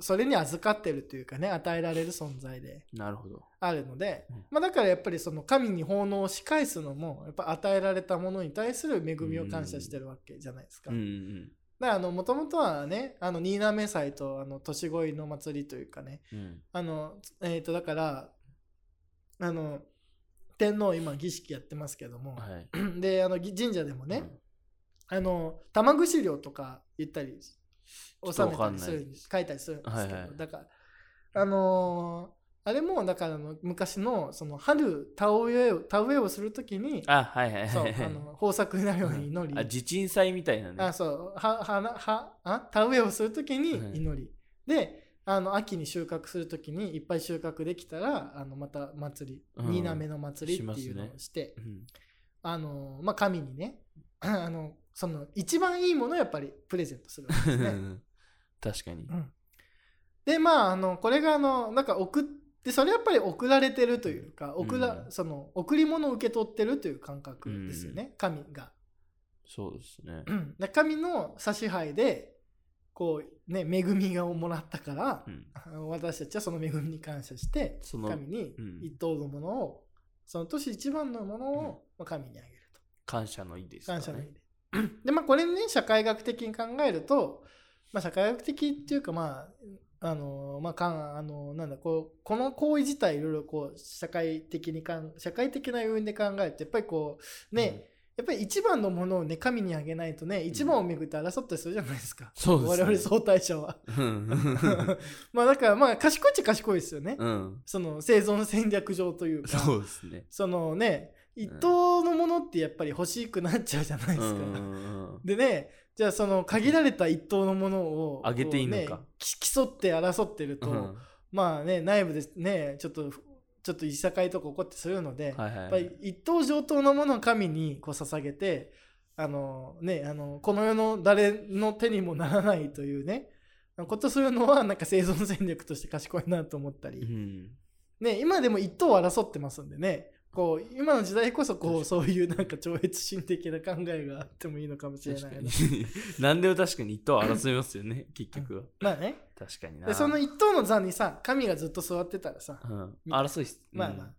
Speaker 2: それに預かってるというかね与えられる存在で
Speaker 1: なるほど。
Speaker 2: あるので、
Speaker 1: うん
Speaker 2: まあ、だからやっぱりその神に奉納し返すのもやっぱ与えられたものに対する恵みを感謝してるわけじゃないですか。
Speaker 1: うんうん
Speaker 2: だからもともとはねあの新滑祭とあの年越いの祭りというかね
Speaker 1: うん
Speaker 2: あのえっ、とだからあの天皇今儀式やってますけども、
Speaker 1: はい。
Speaker 2: であのぎ神社でもね、あの玉串料とか言ったり
Speaker 1: ょっと
Speaker 2: 納めたりするんです書いたりするんですけど、
Speaker 1: はいはい。
Speaker 2: だからあのーあれもだからあの昔のその春田植えを田植えをするときに
Speaker 1: あ、はいはい。はい。
Speaker 2: そうあの豊作になるように祈り、
Speaker 1: あ、地鎮祭みたいなね。
Speaker 2: あそう。ははなはあ田植えをするときに
Speaker 1: はい。
Speaker 2: 祈り、であの秋に収穫するときにいっぱい収穫できたらあのまた祭り
Speaker 1: うん。
Speaker 2: 新滑の祭りっていうのをして、
Speaker 1: うん。
Speaker 2: あのまあ神にね あのその一番いいものをやっぱりプレゼントするわけですね。
Speaker 1: 確かに。
Speaker 2: うんでまああのこれがあのなんか送ってそれやっぱり送られてるというか送ら、
Speaker 1: うん
Speaker 2: その贈り物を受け取ってるという感覚ですよね、神が。
Speaker 1: そうですね。
Speaker 2: うんで神の差し配でこうね恵みをもらったから私たちはその恵みに感謝して神に
Speaker 1: うん
Speaker 2: 一等のものを、その年一番のものをまあ神にあげると。
Speaker 1: 感謝の意ですかね。
Speaker 2: 感謝の意で。でまあこれね社会学的に考えると、まあ、社会学的っていうかまああのまあかんあのなんだこうこの行為自体いろいろこう社会的にかん社会的な要因で考えるとやっぱりこうね、やっぱり一番のものをね神にあげないとね一番をめぐって争ったりするじゃないですか、
Speaker 1: そうですね
Speaker 2: 我々相対者は
Speaker 1: うん。
Speaker 2: まあだからまあ賢いっちゃ賢いですよね、
Speaker 1: うん。
Speaker 2: その生存戦略上というか
Speaker 1: そうですね。
Speaker 2: そのね一等のものってやっぱり欲しくなっちゃうじゃないですか、
Speaker 1: うんうんうん
Speaker 2: でねじゃあその限られた一等のものを
Speaker 1: あげていいのか。
Speaker 2: 競って争ってると、
Speaker 1: うん。
Speaker 2: まあね内部でねちょっとちょっといさかいとか起こってするので、
Speaker 1: はいはい。
Speaker 2: やっぱり一等上等のものを神にこう捧げてあのねあのこの世の誰の手にもならないというねことするのはなんか生存戦略として賢いなと思ったり、
Speaker 1: うん。
Speaker 2: ね、今でも一等を争ってますんでねこう今の時代こそこうそういうなんか超越心的な考えがあってもいいのかもしれないな。
Speaker 1: 何でも確かに 一等争いますよね、結局は。
Speaker 2: まあね
Speaker 1: 確かにな。
Speaker 2: でその一等の座にさ神がずっと座ってたらさ、
Speaker 1: うん、争いっす。
Speaker 2: まあまあ、っ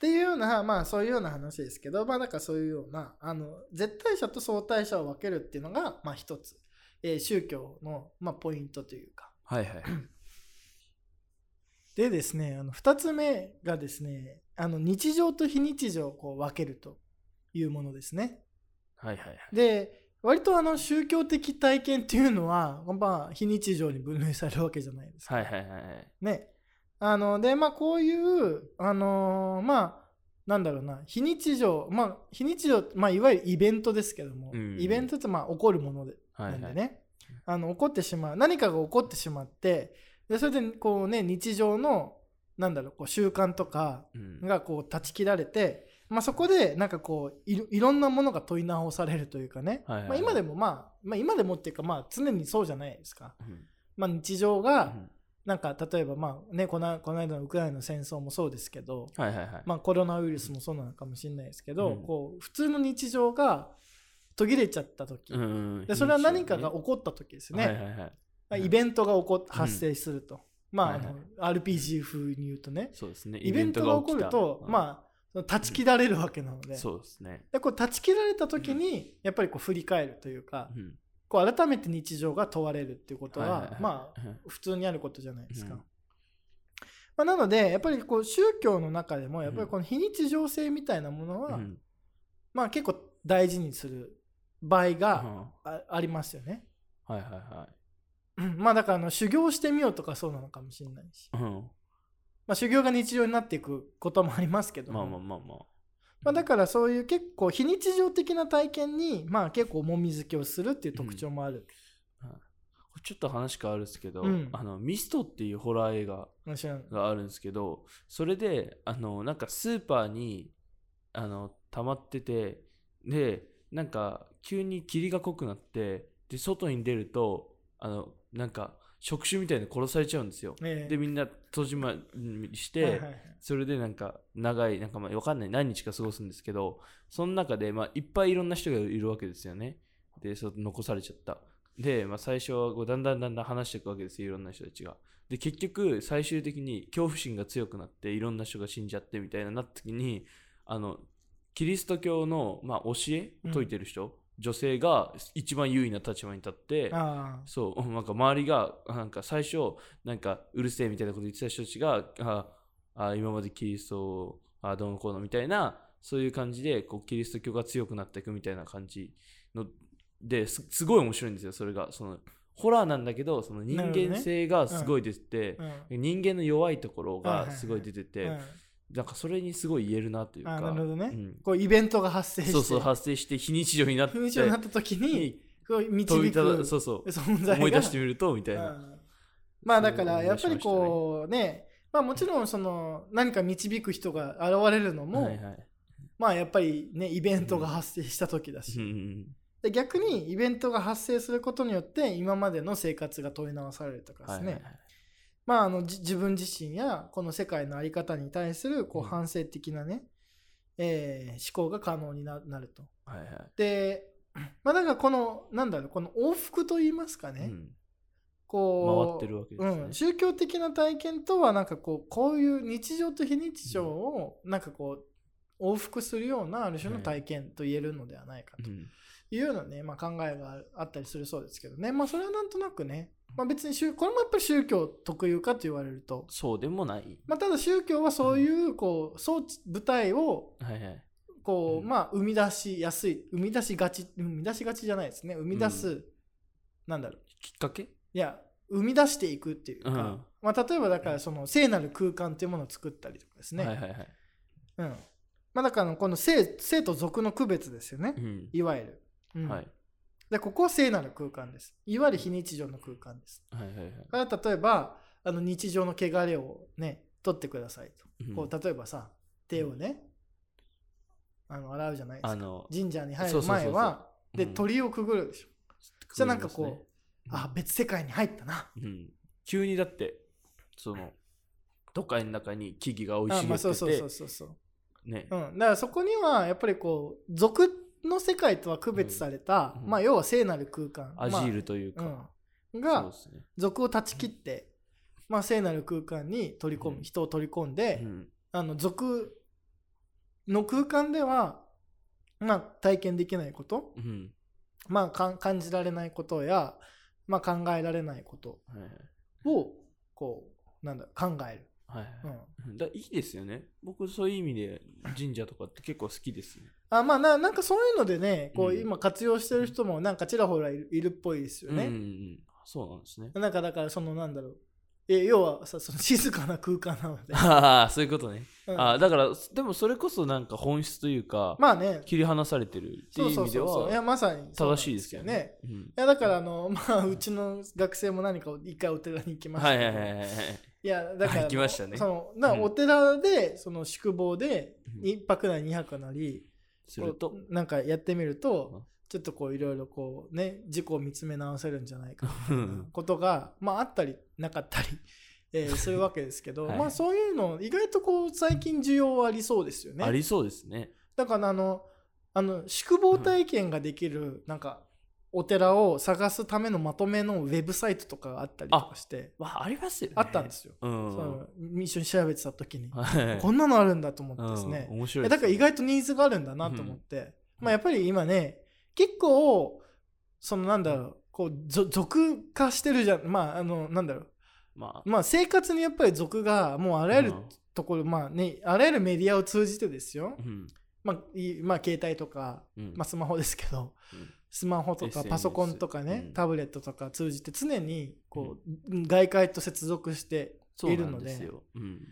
Speaker 2: ていうようなまあそういうような話ですけどまあなんかそういうようなあの絶対者と相対者を分けるっていうのがまあ一つ、えー宗教の、まあ、ポイントというか
Speaker 1: はいはい。
Speaker 2: でですねあの2つ目がですねあの日常と非日常をこう分けるというものですね
Speaker 1: はいはいはい。
Speaker 2: で割とあの宗教的体験っていうのは、まあ、非日常に分類されるわけじゃないですか。
Speaker 1: はいはいはいはい。
Speaker 2: ね。あの、で、まあ、こういう、あのーまあ、なんだろうな、非日常、まあ、非日常、まあ、いわゆるイベントですけども、
Speaker 1: うん
Speaker 2: イベントって、まあ、起こるもので、
Speaker 1: はいはい
Speaker 2: なんでね、あの、起こってしまう、何かが起こってしまって、で、それで、こうね、日常の、なんだろう、こう習慣とか
Speaker 1: うん。
Speaker 2: が、こう、断ち切られて、まあ、そこで、なんかこういろ、いろんなものが問い直されるというかね、
Speaker 1: はいはいはい。
Speaker 2: まあ、今でも、まあ、まあ、今でもっていうか、まあ、常にそうじゃないですか。
Speaker 1: うん。
Speaker 2: まあ、日常が、
Speaker 1: うん。
Speaker 2: なんか例えばまあねこのこの間のウクライナの戦争もそうですけど、
Speaker 1: はいはいはい。
Speaker 2: まあ、コロナウイルスもそうなのかもしれないですけど、
Speaker 1: うん。
Speaker 2: こう普通の日常が途切れちゃった時、
Speaker 1: うん
Speaker 2: でそれは何かが起こった時ですよね、
Speaker 1: はいはいはい。うん
Speaker 2: イベントが起こ発生すると、まあ,、
Speaker 1: はいはい。
Speaker 2: あの RPG 風に言うとね。
Speaker 1: そうですね。
Speaker 2: イベントが起こると
Speaker 1: あ、
Speaker 2: まあ断ち切られるわけなので,、
Speaker 1: そうですね。
Speaker 2: でこう断ち切られた時にやっぱりこう振り返るというか、
Speaker 1: うん。
Speaker 2: こう改めて日常が問われるっていうことは、
Speaker 1: はいはいはい。
Speaker 2: まあ
Speaker 1: うん
Speaker 2: 普通にあることじゃないですか。
Speaker 1: うん。
Speaker 2: まあ、なのでやっぱりこう宗教の中でもやっぱりこの非日常性みたいなものは、
Speaker 1: うん。
Speaker 2: まあ結構大事にする場合
Speaker 1: うん。
Speaker 2: が
Speaker 1: は
Speaker 2: あありますよね。
Speaker 1: いはいは
Speaker 2: うんまあだからあの修行してみようとかそうなのかもしれないし、
Speaker 1: い。うん。
Speaker 2: まあ、修行が日常になっていくこともありますけども。
Speaker 1: まあまあまあまあ。
Speaker 2: まあ、だからそういう結構非日常的な体験にまあ結構重みづけをするっていう特徴もある。
Speaker 1: ちょっと話変わるんですけど、
Speaker 2: うん。
Speaker 1: あのミストっていうホラー映画があるんですけどそれであのなんかスーパーにあの溜まっててでなんか急に霧が濃くなってで外に出るとあのなんか触手みたいに殺されちゃうんですよ、
Speaker 2: ええ。
Speaker 1: でみんな戸締まりして、
Speaker 2: はいはいはい。
Speaker 1: それでなんか長いなんかまあわかんない何日か過ごすんですけどその中でまあいっぱいいろんな人がいるわけですよね。でそう残されちゃった。で、まあ、最初はこうだんだんだんだん話していくわけですよいろんな人たちが。で結局最終的に恐怖心が強くなっていろんな人が死んじゃってみたいななった時にあのキリスト教の、まあ、教え？を説いてる人、女性が一番優位な立場に立って
Speaker 2: あ
Speaker 1: そう、なんか周りが、なんか最初、なんかうるせえみたいなこと言ってた人たちが、ああ今までキリストをあどうのこうのみたいな、そういう感じで、こうキリスト教が強くなっていくみたいな感じのですすごい面白いんですよ、それが。そのホラーなんだけど、その人間性がすごい出てて、
Speaker 2: あ、うん。
Speaker 1: 人間の弱いところ
Speaker 2: はいはいはい。
Speaker 1: がすごい出てて、
Speaker 2: うん
Speaker 1: なんかそれにすごい言えるなというか。
Speaker 2: あなるほどね、
Speaker 1: うん。
Speaker 2: こうイベントが発生して。
Speaker 1: そうそう、発生して非日常になって、
Speaker 2: 不日常になった時にこう
Speaker 1: 問
Speaker 2: 導く
Speaker 1: そうそう、
Speaker 2: 存在が。
Speaker 1: 思い出してみると、みたいな。
Speaker 2: うん。まあだからやっぱりこうねまあもちろんその何か導く人が現れるのも、
Speaker 1: はいはい。
Speaker 2: まあやっぱりねイベントが発生した時だし、
Speaker 1: うん。うん
Speaker 2: で逆にイベントが発生することによって今までの生活が問い直されるとかですね、
Speaker 1: はいはいはい
Speaker 2: まああのじ自分自身やこの世界の在り方に対するこう
Speaker 1: うん。
Speaker 2: 反省的なね、えー思考が可能にななると。
Speaker 1: はいはい。
Speaker 2: で まあだからこのなんだろうこの往復といいますかね、
Speaker 1: うん。
Speaker 2: こう
Speaker 1: 回ってるわけですね。
Speaker 2: うん、宗教的な体験とはなんかこうこういう日常と非日常をなんかこう往復するようなある種の体験と言えるのではないかと
Speaker 1: うん。
Speaker 2: いうようなね、まあ、考えがあったりするそうですけどね。まあそれはなんとなくね、まあ、別に宗これもやっぱり宗教特有かと言われると、
Speaker 1: そうでもない。
Speaker 2: まあ、ただ宗教はそういうこう装置舞台を
Speaker 1: はいはい。
Speaker 2: こう、
Speaker 1: うん。
Speaker 2: まあ生み出しやすい生み出しがち生み出しがちじゃないですね。生み出す、
Speaker 1: う
Speaker 2: なんだろう。
Speaker 1: きっかけ？
Speaker 2: いや生み出していくっていうか、
Speaker 1: うん。
Speaker 2: まあ、例えばだからその聖なる空間っていうものを作ったりとかですね、
Speaker 1: はいはいはい。
Speaker 2: うん。まあ、だからこの聖聖と俗の区別ですよね、
Speaker 1: うん。
Speaker 2: いわゆる、うん。
Speaker 1: はい。
Speaker 2: でここは聖なる空間です。いわゆる非日常の空間です。
Speaker 1: はいはいはい。
Speaker 2: だから例えばあの日常の汚れをね取ってくださいと、
Speaker 1: うん。
Speaker 2: こう例えばさ手をねあの洗うじゃないですか。神社に入る前はで
Speaker 1: うん。
Speaker 2: 鳥をくぐるでしょ、そしたらなんかこう、
Speaker 1: ね
Speaker 2: あ別世界に入ったな。
Speaker 1: うん。急にだって、その、都会の中に木々が生い
Speaker 2: あまあ
Speaker 1: 茂って
Speaker 2: そうそうそう
Speaker 1: て、
Speaker 2: そうそう。
Speaker 1: ね。
Speaker 2: うん、だからそこにはやっぱりこう俗の世界とは区別された、
Speaker 1: うん
Speaker 2: まあ要は聖なる空間、
Speaker 1: アジールというか、
Speaker 2: まあが。俗を断ち切って、まあ、聖なる空間に取り込む、
Speaker 1: うん
Speaker 2: 人を取り込んで、
Speaker 1: うん
Speaker 2: あの俗の空間では、まあ、体験できないこと、
Speaker 1: うん。
Speaker 2: まあ、かん感じられないことや、まあ、考えられないこと。をこうなんだ考える、
Speaker 1: はい
Speaker 2: うん
Speaker 1: はい。だいいですよね。僕、そういう意味で神社とかって結構好きですね。
Speaker 2: あまあななんかそういうのでねこう、
Speaker 1: うん
Speaker 2: 今活用してる人もなんかちらほらいるいるっぽいですよね、
Speaker 1: うんうんうん。そうなんですね。
Speaker 2: なんかだからそのなんだろう。え要はさその静かな空間なので、
Speaker 1: ああ、そういうことね。
Speaker 2: うん。
Speaker 1: あーだから、でもそれこそなんか本質というか、
Speaker 2: まあね。
Speaker 1: 切り離されてるっていう意味で
Speaker 2: そうそうそうそう。いや
Speaker 1: は
Speaker 2: まさに
Speaker 1: 正しいですよね。うん。
Speaker 2: いやだからあのまあうちの学生も何か一回お寺に行きましたけど。
Speaker 1: はいはいはいはいはい。
Speaker 2: いやだから
Speaker 1: 行きましたね。
Speaker 2: そのな
Speaker 1: うん。
Speaker 2: お寺でその宿坊で
Speaker 1: うん。
Speaker 2: 一泊なり二泊なり
Speaker 1: する。と
Speaker 2: なんかやってみる
Speaker 1: うん。
Speaker 2: とちょっとこういろいろこうね自己を見つめ直せるんじゃないか ことがまああったりなかったり、えーするわけですけど
Speaker 1: はい。
Speaker 2: まあそういうの意外とこう最近需要はありそうですよね。
Speaker 1: ありそうですね。
Speaker 2: だからあのあの宿坊体験ができるなんかお寺を探すためのまとめのウェブサイトとかがあったりとかして。
Speaker 1: わありますよね。
Speaker 2: あったんですよ、
Speaker 1: うん。
Speaker 2: その一緒に調べてた時に、
Speaker 1: はい。
Speaker 2: こんなのあるんだと思ってですね、
Speaker 1: うん面白い
Speaker 2: えだから意外とニーズがあるんだなと思って、まあ、やっぱり今ね結構そのなんだろうこうぞ俗化してるじゃん。まああのなんだろう。
Speaker 1: まあ。
Speaker 2: まあ生活にやっぱり俗がもうあらゆる
Speaker 1: うん。
Speaker 2: ところ、まあねあらゆるメディアを通じてですよ、
Speaker 1: うん。
Speaker 2: まあいまあ携帯とか、
Speaker 1: うん。
Speaker 2: まあ、スマホですけど、
Speaker 1: うん
Speaker 2: スマホとかパソコンとかね、
Speaker 1: うん。
Speaker 2: タブレットとか通じて常にこう、外界と接続しているので。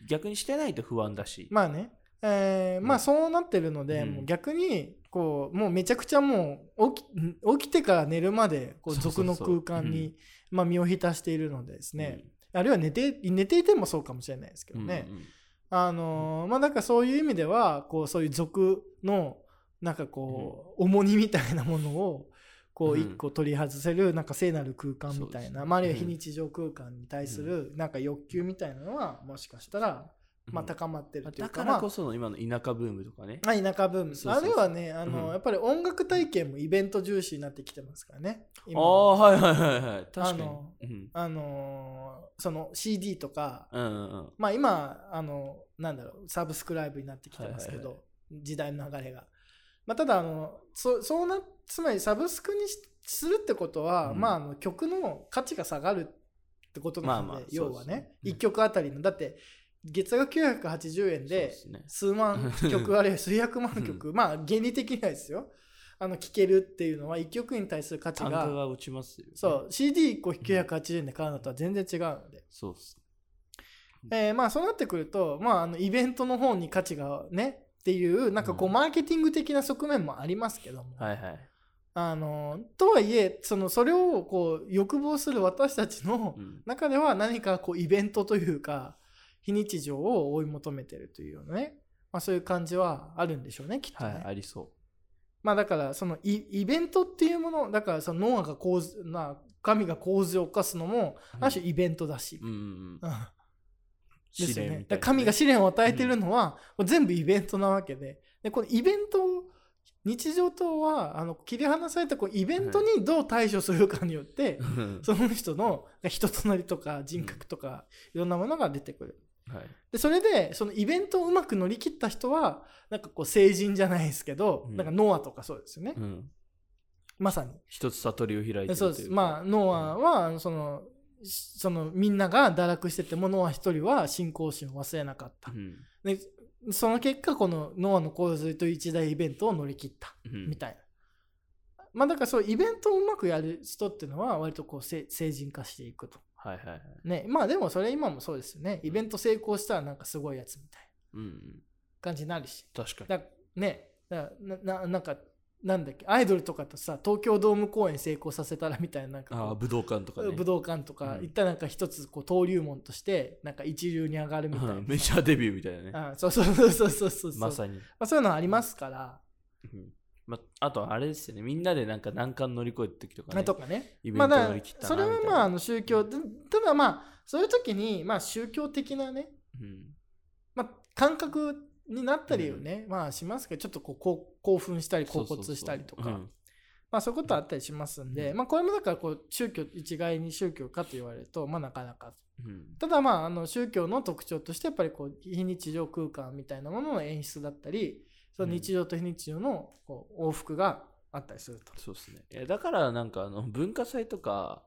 Speaker 1: 逆にしてないと不安だし、
Speaker 2: まあね、えーまあそうなってるので、
Speaker 1: うん。
Speaker 2: もう逆にこうもうめちゃくちゃもう起き 起きてから寝るまで俗の空間に、まあ、身を浸しているのでです
Speaker 1: うん。
Speaker 2: ね、あるいは寝て寝ていてもそうかもしれないですけどね、
Speaker 1: うんうん。
Speaker 2: あのーまあだからそういう意味ではこうそういう俗のなんかこう、重荷みたいなものをこ
Speaker 1: う
Speaker 2: うん。一個取り外せるなんか聖なる空間みたいな、まあ、あるいは非日常空間に対するなんか欲求みたいなのはもしかしたら、まあ、
Speaker 1: うん
Speaker 2: 高まってるという
Speaker 1: だ
Speaker 2: か、
Speaker 1: からこその今の田舎ブームとかね、
Speaker 2: まあ、田舎ブーム。あるいはねあの、
Speaker 1: うん。
Speaker 2: やっぱり音楽体験もイベント重視になってきてますからね
Speaker 1: あ
Speaker 2: 今。
Speaker 1: あはいはいはいはい。確かに。
Speaker 2: あの
Speaker 1: うん。
Speaker 2: あのーその CD とか
Speaker 1: うんうんうん。
Speaker 2: まあ今あのなんだろうサブスクライブになってきてますけど、
Speaker 1: はい。
Speaker 2: 時代の流れが、まあ、ただあのそそうなつまりサブスクにしするってことは、
Speaker 1: うん。
Speaker 2: まああの曲の価値が下がるってことなので、
Speaker 1: まあまあ
Speaker 2: 要はね。
Speaker 1: ねうん。
Speaker 2: 1曲あたりの。だって月額980円で数万 曲あるいは数百万曲、まあ原理的にはですよ。あの聴けるっていうのは1曲に対する価値が
Speaker 1: 単価が落ちますよ、ね、
Speaker 2: そう。CD1 個980円で買うのとは全然違うので、
Speaker 1: そうっす
Speaker 2: えーまあそうなってくると、まあ、あのイベントの方に価値がねっていうなんかこう
Speaker 1: うん。
Speaker 2: マーケティング的な側面もありますけども、
Speaker 1: はいはい、
Speaker 2: あのとはいえそのそれをこう欲望する私たちの
Speaker 1: うん。
Speaker 2: 中では何かこうイベントというか非日常を追い求めてるというようなね、まあ、そういう感じはあるんでしょうねきっとね。
Speaker 1: はいありそ
Speaker 2: まあだからそのイイベントっていうものだからそのノアが構図な神が構図を犯すのも
Speaker 1: う
Speaker 2: ある種イベントだし、
Speaker 1: うんうんうん。
Speaker 2: うん
Speaker 1: 試
Speaker 2: ですよね。
Speaker 1: 練み。たいなね。
Speaker 2: 神が試練を与えてるのは、これ全部イベントなわけで、でこのイベントを日常とはあの切り離されたこうイベントにどう対処するかによって、
Speaker 1: うん。
Speaker 2: その人の人となりとか人格とかいろんなものが出てくる。
Speaker 1: はい。
Speaker 2: でそれでそのイベントをうまく乗り切った人はなんかこう成人じゃないですけど、
Speaker 1: うん。
Speaker 2: なんかノアとかそうですよね、
Speaker 1: うん、
Speaker 2: まさに。
Speaker 1: 一つ悟りを開いてる
Speaker 2: そうです。まあ、ノアは、その、そのみんなが堕落しててもノア一人は信仰心を忘れなかった
Speaker 1: う。ん
Speaker 2: でその結果このノアの洪水という一大イベントを乗り切った
Speaker 1: うん
Speaker 2: みたいな。まあだからそうイベントをうまくやる人っていうのは割とこうせ成人化していくと。
Speaker 1: はいはいはい
Speaker 2: ね。まあでもそれ今もそうですよね。イベント成功したらなんかすごいやつみたいな
Speaker 1: うんうん
Speaker 2: 感じになるし。
Speaker 1: 確かに
Speaker 2: だね。だなななんかなんだっけアイドルとかとさ東京ドーム公演成功させたらみたいななんか
Speaker 1: ああ武道館とかね。
Speaker 2: 武道館とか
Speaker 1: うん。
Speaker 2: 行ったらなんか一つこう登竜門としてなんか一流に上がるみたいな。
Speaker 1: う んメジャーデビューみたいなね。
Speaker 2: あそうそうそうそうそうそう。
Speaker 1: まさに、
Speaker 2: まあ、そういうのありますから、
Speaker 1: うん。まあとあれですよね。みんなでなんか難関乗り越えた時とかね。
Speaker 2: とかね。
Speaker 1: イベント乗り切った
Speaker 2: それは
Speaker 1: なみたいな。
Speaker 2: まああの宗教たただまあそういう時にまあ宗教的なね、
Speaker 1: うん。
Speaker 2: まあ、感覚になったりをね、まあしますけどちょっとこう興奮したり興
Speaker 1: そうそうそう。
Speaker 2: 奮したりとか。
Speaker 1: うん。
Speaker 2: まあそういうことあったりしますんで、
Speaker 1: うん。
Speaker 2: まあこれもだからこう宗教一概に宗教かと言われるとまあなかなか。
Speaker 1: うん。
Speaker 2: ただまああの宗教の特徴としてやっぱりこう非日常空間みたいなものの演出だったりその日常と非日常のこう往復があったりすると。
Speaker 1: そうですね。だからなんかあの文化祭とか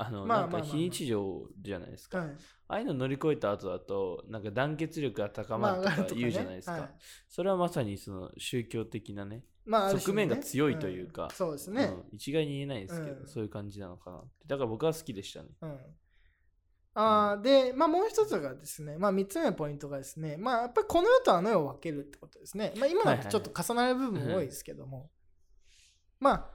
Speaker 1: あのなんか
Speaker 2: まあまあまあ。まあ
Speaker 1: 非日常じゃないですか、
Speaker 2: はい。
Speaker 1: ああいうの乗り越えた後だとなんか団結力が高まると
Speaker 2: かね
Speaker 1: か言うじゃないですか、
Speaker 2: はい。
Speaker 1: それはまさにその宗教的なね
Speaker 2: まあある種
Speaker 1: 側面が強いというか
Speaker 2: ん。そうですね。
Speaker 1: うん。一概に言えないですけど、
Speaker 2: うん。
Speaker 1: そういう感じなのかなだから僕は好きでしたね。
Speaker 2: うん。あーで、まあ、もう一つがですね、まあ、3つ目のポイントがですね、まあ、やっぱりこの世とあの世を分けるってことですね。まあ、今のとちょっと重なる部分多いですけども。まあ、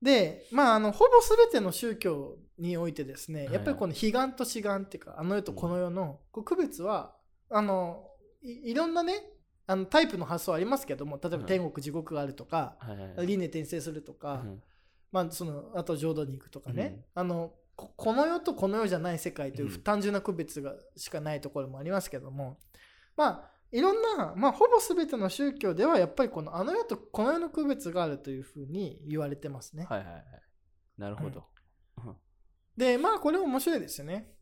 Speaker 2: で、まあ、あのほぼ全ての宗教においてですね、
Speaker 1: はい。
Speaker 2: やっぱりこの彼岸と志願っていうか、あの世とこの世のこう区別は、あのいいろんなね、あのタイプの発想ありますけども、例えば
Speaker 1: はい
Speaker 2: 天国、地獄があるとか、輪廻転生するとか、
Speaker 1: うん。
Speaker 2: まあ、そのあと浄土に行くとかね、
Speaker 1: うん。
Speaker 2: あのここの世とこの世じゃない世界という
Speaker 1: うん。
Speaker 2: 単純な区別がしかないところもありますけども、まあいろんな、まあ、ほぼ全ての宗教ではやっぱりこのあの世とこの世の区別があるというふうに言われてますね。
Speaker 1: はいはいはい。なるほど。
Speaker 2: でまあこれ面白いですよね。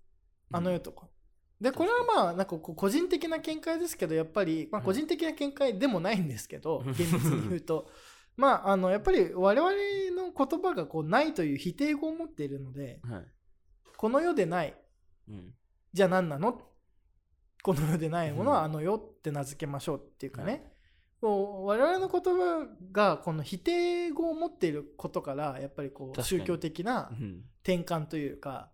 Speaker 2: あの世とか。でこれはまあなんかこう個人的な見解ですけどやっぱり、まあ、
Speaker 1: うん。
Speaker 2: 個人的な見解でもないんですけど、
Speaker 1: うん。
Speaker 2: 厳密に言うと。まああのやっぱり我々の言葉がこうないという否定語を持っているので
Speaker 1: はい。
Speaker 2: この世でない。
Speaker 1: うん。
Speaker 2: じゃあ何なの？この世でないものは
Speaker 1: うん。
Speaker 2: あの世って名付けましょうっていうかね、
Speaker 1: はい
Speaker 2: こう我々の言葉がこの否定語を持っていることからやっぱりこう宗教的な
Speaker 1: うん
Speaker 2: 転換というか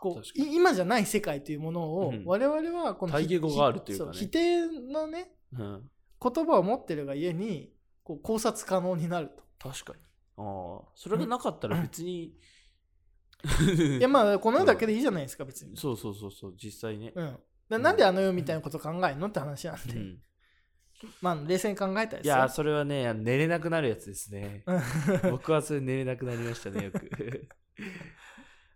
Speaker 2: こう
Speaker 1: 確かに
Speaker 2: い今じゃない世界というものを
Speaker 1: うん
Speaker 2: 我々はこの
Speaker 1: 対義語があるというかね
Speaker 2: そ否定のね
Speaker 1: うん。
Speaker 2: 言葉を持ってるがゆえにこう考察可能になると。
Speaker 1: 確かに。ああ、それがなかったら別に。
Speaker 2: いやまあこの世だけでいいじゃないですか別に。
Speaker 1: そうそうそうそう、実際ね。
Speaker 2: うん、だなんであの世みたいなこと考えるのって話なんで、
Speaker 1: うん
Speaker 2: まあ冷静に考えたり
Speaker 1: いやー、それはね、寝れなくなるやつですね。
Speaker 2: うん。
Speaker 1: 僕はそれ寝れなくなりましたね、よく。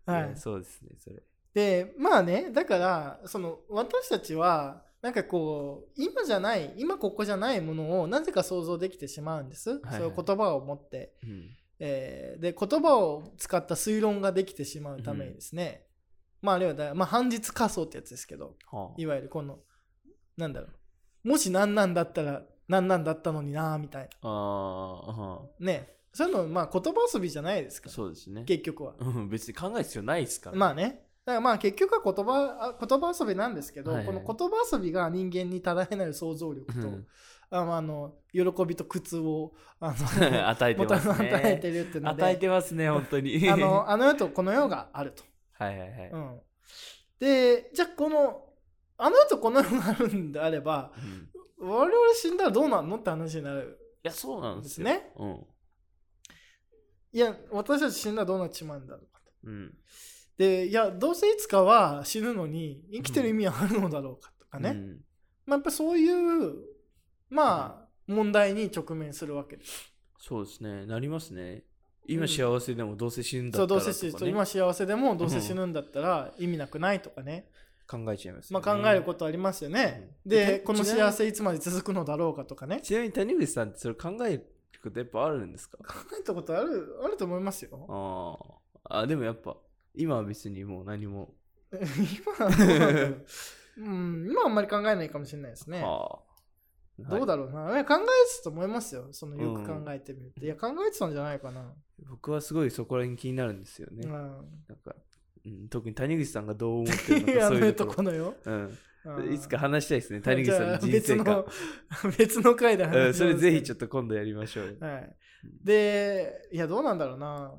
Speaker 2: はい。
Speaker 1: やそうですね、それ。
Speaker 2: でまあねだからその私たちはなんかこう今じゃない今ここじゃないものをなぜか想像できてしまうんです、
Speaker 1: はい
Speaker 2: そういう言葉を持って、
Speaker 1: うん。
Speaker 2: えーで言葉を使った推論ができてしまうためにですね、まああるいはだ、まあ、反日仮想ってやつですけど。
Speaker 1: はい
Speaker 2: わゆるこのなんだろうもし何なんだったら何なんだったのになみたい
Speaker 1: あ。ああ、
Speaker 2: なねそういうのまあ言葉遊びじゃないですか
Speaker 1: そうですね。
Speaker 2: 結局は
Speaker 1: うん別に考える必要ないですから。
Speaker 2: まあね。だからまあ結局は言葉あ言葉遊びなんですけど、
Speaker 1: はいはい
Speaker 2: この言葉遊びが人間に多大なる想像力と、
Speaker 1: うん
Speaker 2: あのあの喜びと苦痛をあの
Speaker 1: 与えてます
Speaker 2: もた与えて
Speaker 1: ね。
Speaker 2: るっていうので
Speaker 1: 与えてますね、本当に。
Speaker 2: あのあの世とこの世があると。
Speaker 1: はいはいはい。
Speaker 2: うん、でじゃあこのあの世とこの世があるんであれば
Speaker 1: うん
Speaker 2: 我々死んだらどうなんのって話になる。
Speaker 1: いや、そうなんです
Speaker 2: ね。
Speaker 1: うん。
Speaker 2: いや私たち死んだらどうなっちまうんだろうかと。
Speaker 1: うん。
Speaker 2: でいやどうせいつかは死ぬのに生きてる意味はあるのだろうかとかね。
Speaker 1: うん
Speaker 2: まあ、やっぱそういう、まあ、問題に直面するわけです。
Speaker 1: そうですね。なりますね。今
Speaker 2: うん
Speaker 1: 幸せでもどうせ死ぬんだ
Speaker 2: そう、
Speaker 1: ったら
Speaker 2: どうせ死
Speaker 1: とかね
Speaker 2: 今幸せでもどうせ死ぬんだったら意味なくないとかね。
Speaker 1: 考えちゃいますね。
Speaker 2: あ考えることありますよね。
Speaker 1: うん
Speaker 2: で、
Speaker 1: で
Speaker 2: この幸せいつまで続くのだろうかとかね。
Speaker 1: ちなみに谷口さんってそれ考えることやっぱあるんですか？
Speaker 2: 考えたことある、あると思いますよ。
Speaker 1: あーあ。でもやっぱ、今は別にもう何も。
Speaker 2: 今はどうなん今はあんまり考えないかもしれないですね。
Speaker 1: はあ
Speaker 2: どうだ
Speaker 1: ろう、
Speaker 2: な。いや考えてたと思いますよ。そのよく考えてみると。いや、考えてたんじゃないかな。
Speaker 1: 僕はすごいそこら辺気になるんですよね。
Speaker 2: うん
Speaker 1: なんか、うん、特に谷口さんがどう思ってるのか そういうところ。
Speaker 2: とこの世。
Speaker 1: うん
Speaker 2: うん
Speaker 1: いつか話したいですね、谷口さんの人生観。
Speaker 2: 別の 別の回で話し
Speaker 1: うんそれぜひちょ
Speaker 2: っ
Speaker 1: っと今度やりましょう。
Speaker 2: はい。で、いや、どうなんだろうな。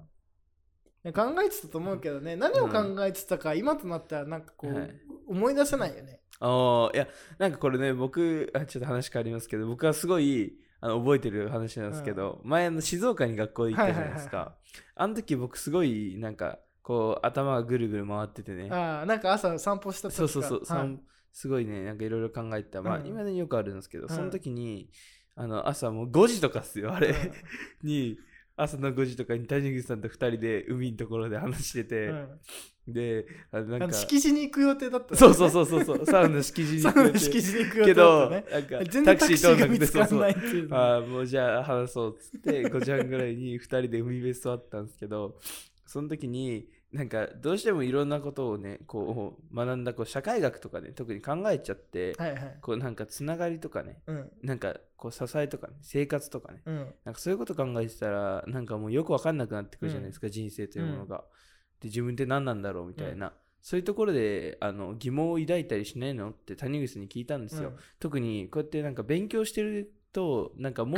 Speaker 2: 考えてたと思うけどね、何を考えてたか、今となったら、なんかこう、
Speaker 1: はい
Speaker 2: 思い出せないよね。
Speaker 1: ああ、いや、なんかこれね、僕、あちょっと話変わりますけど、僕はすごいあの覚えてる話なんですけど、前あの静岡に学校行ったじゃないです
Speaker 2: はいはい
Speaker 1: か。あの時僕すごいなんか、こう頭がぐるぐる回っててね。
Speaker 2: ああ、なんか朝散歩した時か。
Speaker 1: そうそうそう、さ
Speaker 2: はい。
Speaker 1: んすごいね、なんかいろいろ考えてた。まあ、
Speaker 2: うん。
Speaker 1: 今でによくあるんですけど、
Speaker 2: ん。
Speaker 1: その時に、あの朝もう5時とかっすよ、あれ。
Speaker 2: うん。
Speaker 1: に、朝の5時とかに谷口さんと2人で海のところで話してて、
Speaker 2: うん。
Speaker 1: で、あのなんか、
Speaker 2: 敷地に行く予定だった、
Speaker 1: そうそうそうそう。そう、サウナの敷地に
Speaker 2: サ
Speaker 1: 行く予定。
Speaker 2: ウナ敷地に行く予
Speaker 1: け
Speaker 2: 定だっ
Speaker 1: ど。なんか
Speaker 2: 全然
Speaker 1: タクシー通んなくて、そうそうあ、もうじゃあ話そうっつって、5時半ぐらいに2人で海辺座ったんですけど、その時に、なんかどうしてもいろんなことをね、こう学んだこう社会学とかね、特に考えちゃって、
Speaker 2: はいはい。
Speaker 1: こうなんかつながりとかね、
Speaker 2: うん。
Speaker 1: なんかこう支えとかね、生活とかね、
Speaker 2: うん。
Speaker 1: なんかそういうこと考えてたら、なんかもうよくわかんなくなってくるじゃないですか、人生というものが。で、自分って何なんだろうみたいな。そういうところであの疑問を抱いたりしないの？って谷口に聞いたんですよ。
Speaker 2: うん
Speaker 1: 特にこうやってなんか勉強してるとなんかも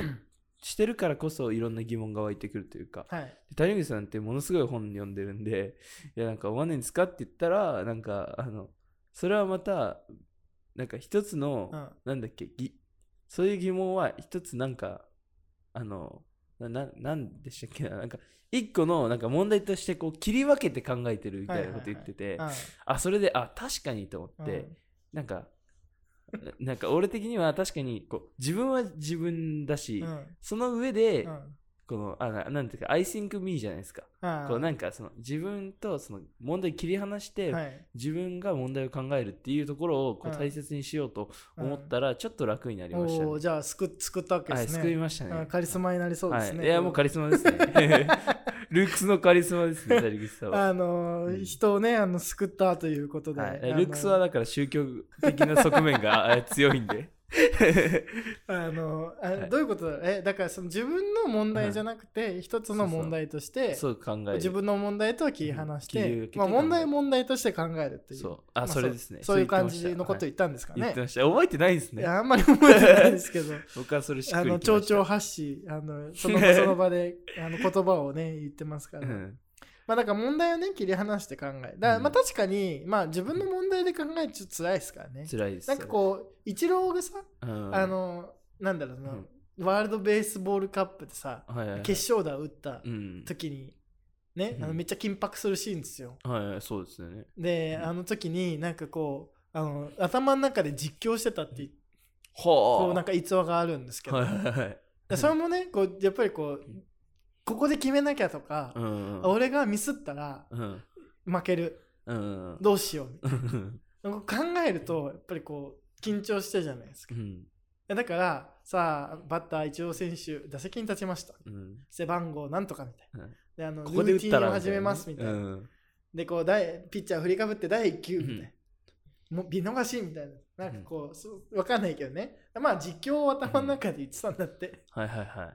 Speaker 1: してるからこそいろんな疑問が湧いてくるというか。
Speaker 2: はい。
Speaker 1: 谷口さんってものすごい本読んでるんでいやなんかおまねんですかって言ったらなんかあのそれはまたなんか一つの、
Speaker 2: うん。
Speaker 1: なんだっけぎそういう疑問は一つなんかあのなななんでしたっけななんか一個のなんか問題としてこう切り分けて考えてるみたいなこと言ってて、
Speaker 2: うん。
Speaker 1: あそれであ確かにと思って、
Speaker 2: うん。
Speaker 1: なんかな なんか俺的には確かにこう自分は自分だし、
Speaker 2: うん。
Speaker 1: その上で、
Speaker 2: うん。
Speaker 1: このあななんていうか I think me じゃないですか、
Speaker 2: ああ。
Speaker 1: こうなんかその自分とその問題切り離して、
Speaker 2: はい。
Speaker 1: 自分が問題を考えるっていうところをこ
Speaker 2: う
Speaker 1: うん。大切にしようと思ったらちょっと楽になりましたね、
Speaker 2: じゃあ救救ったわけ
Speaker 1: はい
Speaker 2: ですね。
Speaker 1: 救いましたね。
Speaker 2: うんカリスマになりそうですね。
Speaker 1: はい、いやもうカリスマですね ルークスのカリスマですね、谷口さんは。
Speaker 2: あの
Speaker 1: うん
Speaker 2: 人をねあの救ったということで、
Speaker 1: はい、ルークスはだから宗教的な側面があ強いんで。
Speaker 2: あのあ
Speaker 1: はい。
Speaker 2: どういうことだえだからその自分の問題じゃなくて、一つの問題として
Speaker 1: そう考える。
Speaker 2: 自分の問題とは切り離して
Speaker 1: うん。
Speaker 2: まあ、問題問題として考えるっていう
Speaker 1: そう。あ、
Speaker 2: ま
Speaker 1: それですね。
Speaker 2: そういう感じのこと言ったんですかね、
Speaker 1: 言ってました。覚えてないんですね。
Speaker 2: あんまり覚えてないですけど。
Speaker 1: 僕はそれしっく
Speaker 2: あ
Speaker 1: りきました。
Speaker 2: の蝶々発しあのその場その場であの言葉をね言ってますから、
Speaker 1: うん
Speaker 2: まあだから問題をね切り離して考えだからまあ確かに、まあ自分の問題で考えちょっと辛いですからね。
Speaker 1: 辛いです。
Speaker 2: なんかこうイチローがさ、
Speaker 1: うん、
Speaker 2: あのなんだろうな、
Speaker 1: うん。
Speaker 2: ワールドベースボールカップでさ、
Speaker 1: はいはいはい、
Speaker 2: 決勝打を打った
Speaker 1: うん。
Speaker 2: 時に、ね、
Speaker 1: うん。
Speaker 2: あのめっちゃ緊迫するシーンですよ。
Speaker 1: はいはい、そうですよね。
Speaker 2: で、
Speaker 1: うん。
Speaker 2: あの時になんかこうあの頭の中で実況してたって
Speaker 1: は
Speaker 2: こうなんか逸話があるんですけど、
Speaker 1: はいはいはい。
Speaker 2: でそれもねこうやっぱりこうここで決めなきゃとか
Speaker 1: う、ん。
Speaker 2: 俺がミスったら
Speaker 1: うん。
Speaker 2: 負ける
Speaker 1: うん。
Speaker 2: どうしようみたい
Speaker 1: うん。
Speaker 2: な考えるとやっぱりこう緊張してるじゃないですか。
Speaker 1: うん。
Speaker 2: だからさあバッター一応選手打席に立ちました
Speaker 1: うん。
Speaker 2: 背番号なんとかみたいな。
Speaker 1: うん
Speaker 2: であの
Speaker 1: ここ
Speaker 2: ルーティンを始めますみたいな。
Speaker 1: うん。
Speaker 2: でこう第ピッチャー振りかぶって第1球みたいな。もう見逃しみたいな。なんかこう、そうわかんないけどね。まあ実況を頭の中で言ってたんだって。
Speaker 1: はいはいは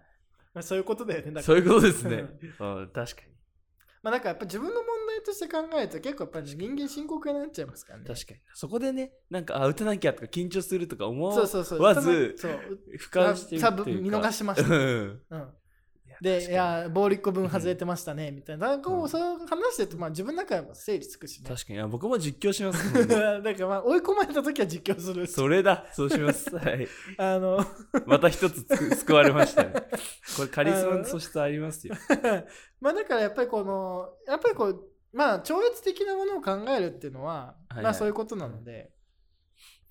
Speaker 2: まあ、そういうことだよね。だ
Speaker 1: い。
Speaker 2: から
Speaker 1: そういうことですね。うん、確かに。
Speaker 2: まあだからやっぱ自分の問題として考えると結構やっぱ人間深刻になっちゃいますからね。
Speaker 1: 確かに。そこでね、なんか、あ、打たなきゃとか緊張するとか思
Speaker 2: そうそうそう。
Speaker 1: わず、
Speaker 2: そう。
Speaker 1: 俯瞰してる
Speaker 2: 多
Speaker 1: っていうか
Speaker 2: 分見逃しました。
Speaker 1: うん。
Speaker 2: うん。で、いや、ボール1個分外れてましたね、みたいな。だからこう、
Speaker 1: うん
Speaker 2: そう話してると、まあ自分の中でも整理つくしね。
Speaker 1: に確かに。僕も実況しますもんね。
Speaker 2: だからまあ追い込まれた時は実況する。
Speaker 1: それだ。そうします。はい。
Speaker 2: あの、
Speaker 1: また一つつく救われましたね。これカリスマの素質ありますよ。
Speaker 2: まあだからやっぱりこの、やっぱりこう、まあ超越的なものを考えるっていうのは、
Speaker 1: はいはい
Speaker 2: まあそういうことなので、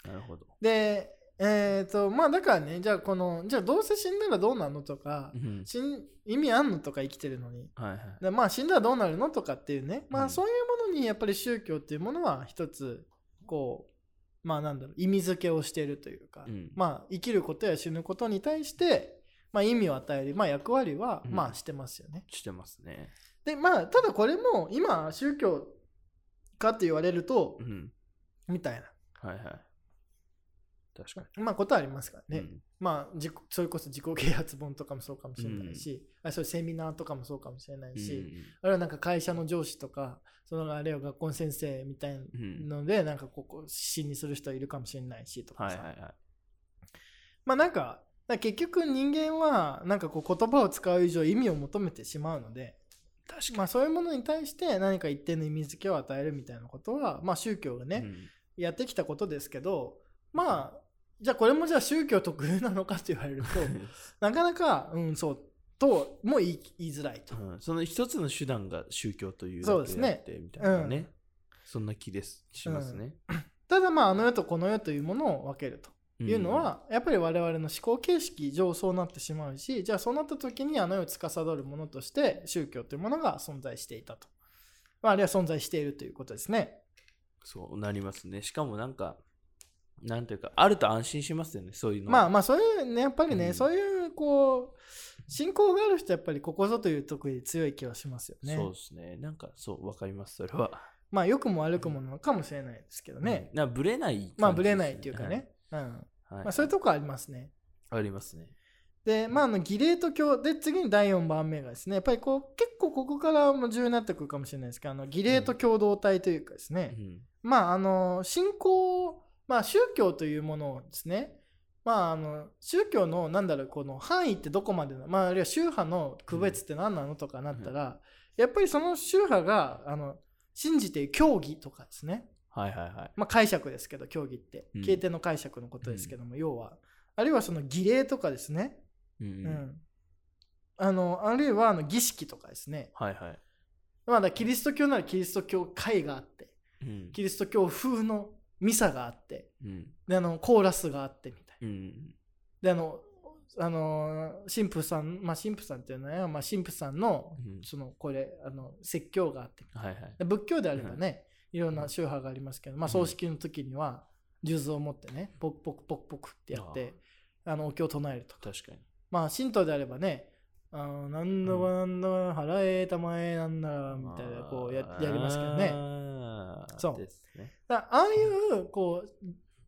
Speaker 1: なるほど。
Speaker 2: で、えっ、と、まあだからね、じゃあこの、じゃあどうせ死んだらどうなるのとか
Speaker 1: う、ん。
Speaker 2: 死ん意味あんのとか生きてるのに。
Speaker 1: はいはい。
Speaker 2: でまあ死んだらどうなるのとかっていうね、ま
Speaker 1: うん
Speaker 2: あそういうものにやっぱり宗教っていうものは一つ、こう、まあなんだろう、意味付けをしているというか、
Speaker 1: うん
Speaker 2: まあ生きることや死ぬことに対して、まあ意味を与える、まあ役割は、
Speaker 1: うん
Speaker 2: まあしてますよね。
Speaker 1: してますね。
Speaker 2: で、まあただこれも今宗教かって言われると
Speaker 1: う、ん。
Speaker 2: みたい
Speaker 1: はいはい。確か
Speaker 2: な、まあことはありますから
Speaker 1: に。
Speaker 2: ね。まあ自己それこそ自己啓発本とかもそうかもしれないし、あそういうセミナーとかもそうかもしれない
Speaker 1: うん
Speaker 2: し、あるいはなんか会社の上司とか、そのあるいは学校の先生みたい
Speaker 1: うん
Speaker 2: ので、なんかここ死にする人いるかもしれないしとかさ。
Speaker 1: はいはいはい。
Speaker 2: まあなんか、結局人間はなんかこう言葉を使う以上意味を求めてしまうので、
Speaker 1: 確
Speaker 2: まあそういうものに対して何か一定の意味付けを与えるみたいなことは、まあ宗教がね、
Speaker 1: うん
Speaker 2: やってきたことですけど、まあ、じゃあこれもじゃあ宗教特有なのかと言われると、なかなか、うん、そう、とも言い言いづらいと。
Speaker 1: うんその一つの手段が宗教という
Speaker 2: そうですね
Speaker 1: だけであってみたいなね。そんな気です。しますね。
Speaker 2: ただまああの世とこの世というものを分けるというのは、やっぱり我々の思考形式上そうなってしまうしじゃあそうなった時にあの世を司るものとして宗教というものが存在していたと、まあ、あるいは存在しているということですね
Speaker 1: そうなりますね。しかもなんか、なんていうか、あると安心しますよね、そういうの。
Speaker 2: まあまあそういうねやっぱりね、
Speaker 1: うん
Speaker 2: そういうこう信仰がある人はやっぱりここぞという時に強い気はしますよね
Speaker 1: そうですね。なんか、そう、わかります、それは。
Speaker 2: まあ良くも悪くもなのかもしれないですけどね、
Speaker 1: うん。なんかブレないね、
Speaker 2: まあぶれないっていうかね、うん
Speaker 1: はい。はい
Speaker 2: まあ、そういうとこありますね
Speaker 1: ありますね。
Speaker 2: で、まあ、あの儀礼と教で次に第4番目がですねやっぱりこう結構ここからも重要になってくるかもしれないですけどあの儀礼と共同体というかですね、
Speaker 1: うん
Speaker 2: まああの信仰まあ宗教というものをですねまああの宗教のなんだろうこの範囲ってどこまでなまああるいは宗派の区別って何なのとかなったら、やっぱりその宗派があの信じている教義とかですね。
Speaker 1: はいはいはい。
Speaker 2: まあ、解釈ですけど教義って。
Speaker 1: うん。
Speaker 2: 経典の解釈のことですけども、要は。あるいはその儀礼とかですね、
Speaker 1: うん
Speaker 2: うん。あのあるいはあの儀式とかですね。
Speaker 1: はいはい。
Speaker 2: まあだキリスト教ならキリスト教会があって
Speaker 1: うん。
Speaker 2: キリスト教風のミサがあって
Speaker 1: うん。
Speaker 2: であのコーラスがあってみたいな。
Speaker 1: うん。
Speaker 2: であのあの神父さんまあ神父さんっていうのは、まあ、神父さんの
Speaker 1: うん。
Speaker 2: そのこれあの説教があって
Speaker 1: はいはい。
Speaker 2: で仏教であればね、いろんな宗派がありますけど、まあ、葬式の時には数珠を持ってねポクポクポクポクってやってあのお経を唱えると。
Speaker 1: 確かに。
Speaker 2: まあ神道であればねあのなんだかなんだか払えたまえなんだらみたいなこうややりますけどねそう。
Speaker 1: ですね。
Speaker 2: だああいうこう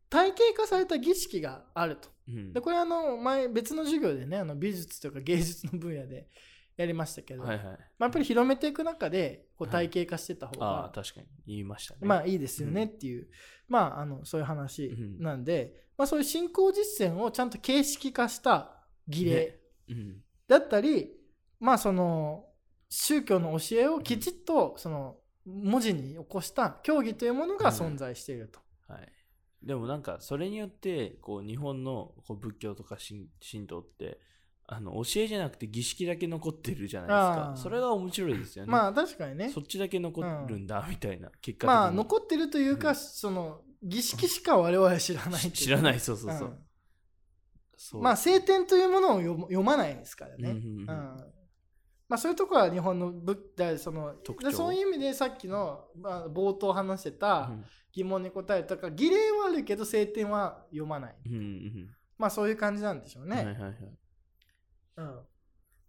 Speaker 2: 体系化された儀式があると。
Speaker 1: うん。
Speaker 2: でこれあの前別の授業でねあの美術とか芸術の分野でやりましたけど、
Speaker 1: はいはい。
Speaker 2: まあ、やっぱり広めていく中でこう
Speaker 1: はい。
Speaker 2: 体系化してた方
Speaker 1: ああ、
Speaker 2: が、
Speaker 1: 確かに。言いましたね。
Speaker 2: まあいいですよねっていう、まああのそういう話
Speaker 1: うん。
Speaker 2: なんで、まあ、そういう信仰実践をちゃんと形式化した儀礼
Speaker 1: ね。うん。
Speaker 2: だったり、まあその宗教の教えをきちっとその文字に起こした教義というものが存在していると。
Speaker 1: はい。でもなんか、それによって、こう、日本のこう仏教とか神神道って、あの、教えじゃなくて儀式だけ残ってるじゃないです
Speaker 2: あ
Speaker 1: か。
Speaker 2: ー
Speaker 1: それが面白いですよね。
Speaker 2: まあ確かにね
Speaker 1: そっちだけ残るんだ、みたいな。結果。
Speaker 2: まあ残ってるというか、
Speaker 1: うん
Speaker 2: その儀式しか我々知らないいう
Speaker 1: 知らない、そうそうそう。
Speaker 2: うん
Speaker 1: そう
Speaker 2: まあ聖典というものを読読まないですからね。
Speaker 1: うんうんうん
Speaker 2: うんまあ、そういうところは日本の仏だその
Speaker 1: 特徴？
Speaker 2: でそういう意味でさっきの、まあ、冒頭話してた
Speaker 1: うん
Speaker 2: 疑問に答えたか儀礼はあるけど聖典は読まない。
Speaker 1: うんうん
Speaker 2: まあそういう感じなんでしょう
Speaker 1: うん。
Speaker 2: ね。
Speaker 1: はいはいはい。
Speaker 2: うん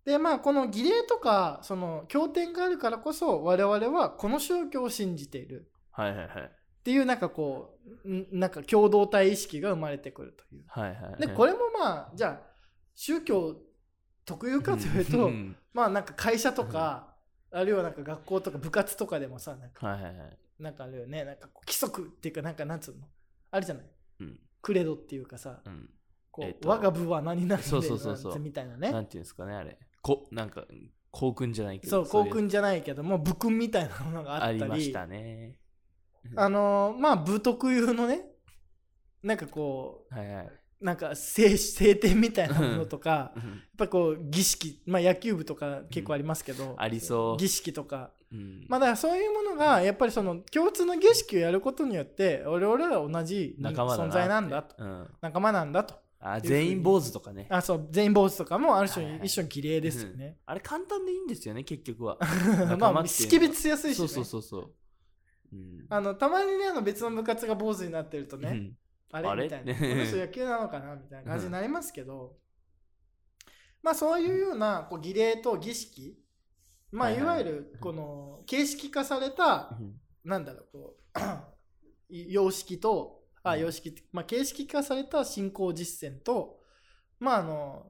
Speaker 2: でまあこの儀礼とかその経典があるからこそ我々はこの宗教を信じている
Speaker 1: はいはいはい。
Speaker 2: っていうなんかこうんなんか共同体意識が生まれてくるという。
Speaker 1: はいはいはい。
Speaker 2: でこれもまあじゃあ宗教特有かというと、
Speaker 1: ん
Speaker 2: まあなんか会社とか、あるいはなんか学校とか部活とかでもさなんか
Speaker 1: はいはいはい。
Speaker 2: なんかあるよねなんか規則っていうかなんかなんつうの？あるじゃない？
Speaker 1: うん。
Speaker 2: クレドっていうかさ
Speaker 1: うん。
Speaker 2: こう、
Speaker 1: えっと
Speaker 2: 我が部は何々で
Speaker 1: そうそうそうそう
Speaker 2: みたいなね
Speaker 1: なんていうんですかね、あれ。こ、なんか、校訓じゃないけど。
Speaker 2: そう校
Speaker 1: い
Speaker 2: 訓じゃないけども部訓みたいなものがあ
Speaker 1: あ
Speaker 2: ったり
Speaker 1: りましたね。
Speaker 2: あのーまあ部特有のねなんかこ
Speaker 1: はいはい。
Speaker 2: うなんか聖聖典みたいなものとかやっ
Speaker 1: うん。
Speaker 2: ぱこう儀式まあ野球部とか結構ありますけど、
Speaker 1: ありそう。
Speaker 2: 儀式とか。
Speaker 1: うん。
Speaker 2: まあだからそういうものがやっぱりその共通の儀式をやることによって俺々は同じ存在なんだと。
Speaker 1: うん。
Speaker 2: 仲間なんだと。
Speaker 1: あ、全員坊主とかね。
Speaker 2: あそう全員坊主とかもある種
Speaker 1: はいはい。
Speaker 2: 一種の儀礼ですよね、
Speaker 1: あれ簡単でいいんですよね、結局は。
Speaker 2: まあ識別しやすいし、ね、
Speaker 1: そうそうそうそう。うん。
Speaker 2: あのたまにねあの別の部活が坊主になってるとね、
Speaker 1: うん
Speaker 2: あれ？
Speaker 1: あれ？
Speaker 2: みたいな。
Speaker 1: ね
Speaker 2: この人野球なのかな？みたいな感じになりますけど、まあそういうようなこう儀礼と儀式、まあ
Speaker 1: はい
Speaker 2: わゆるこの形式化された、
Speaker 1: うん。
Speaker 2: なんだろう、こう、様式と、あ、
Speaker 1: うん。
Speaker 2: 様式まあ形式化された信仰実践と、まああの、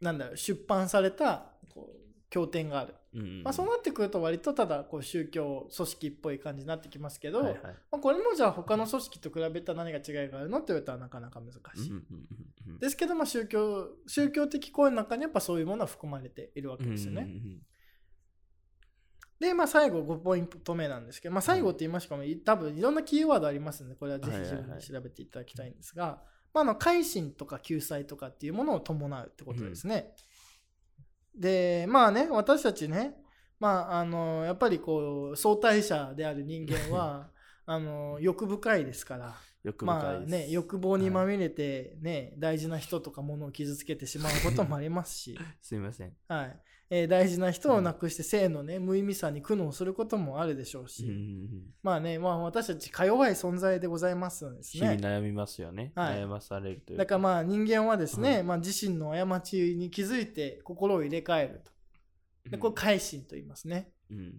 Speaker 2: なんだろう、出版されたこう経典がある。
Speaker 1: うん
Speaker 2: まあそうなってくると割とただこう宗教組織っぽい感じになってきますけど、
Speaker 1: はいはい
Speaker 2: まあ、これもじゃあ他の組織と比べたら何が違いがあるのって言われたらなかなか難しい。
Speaker 1: うんうんうんうん
Speaker 2: ですけど、まあ、宗教宗教的行為の中にやっぱそういうものは含まれているわけ
Speaker 1: うん
Speaker 2: ですよね。
Speaker 1: うんうん
Speaker 2: で、まあ、最後5ポイント目なんですけど、まあ、最後って言いましたかも、多分いろんなキーワードありますので、これはぜひ自分で調べていただきたいんですが、まあ、あの改心とか救済とかっていうものを伴うってことですね。で、まあね、私たちね、まあ、あのやっぱりこう相対者である人間は あの欲深いですから。
Speaker 1: 欲
Speaker 2: まあ。ね、欲望にまみれて、ね大事な人とか物を傷つけてしまうこともありますし、
Speaker 1: すみません。
Speaker 2: はいえー大事な人を亡くして性の、ね、無意味さに苦悩することもあるでしょうし、
Speaker 1: うんうんうん。
Speaker 2: まあね、まあ、私たちか弱い存在でございますのです
Speaker 1: 日々
Speaker 2: ね。
Speaker 1: 悩みますよね。
Speaker 2: はい。
Speaker 1: 悩まされるという
Speaker 2: だからまあ人間はですね、
Speaker 1: う
Speaker 2: まあ、自身の過ちに気づいて心を入れ替えると。でこれ改心と言いますね。
Speaker 1: うん。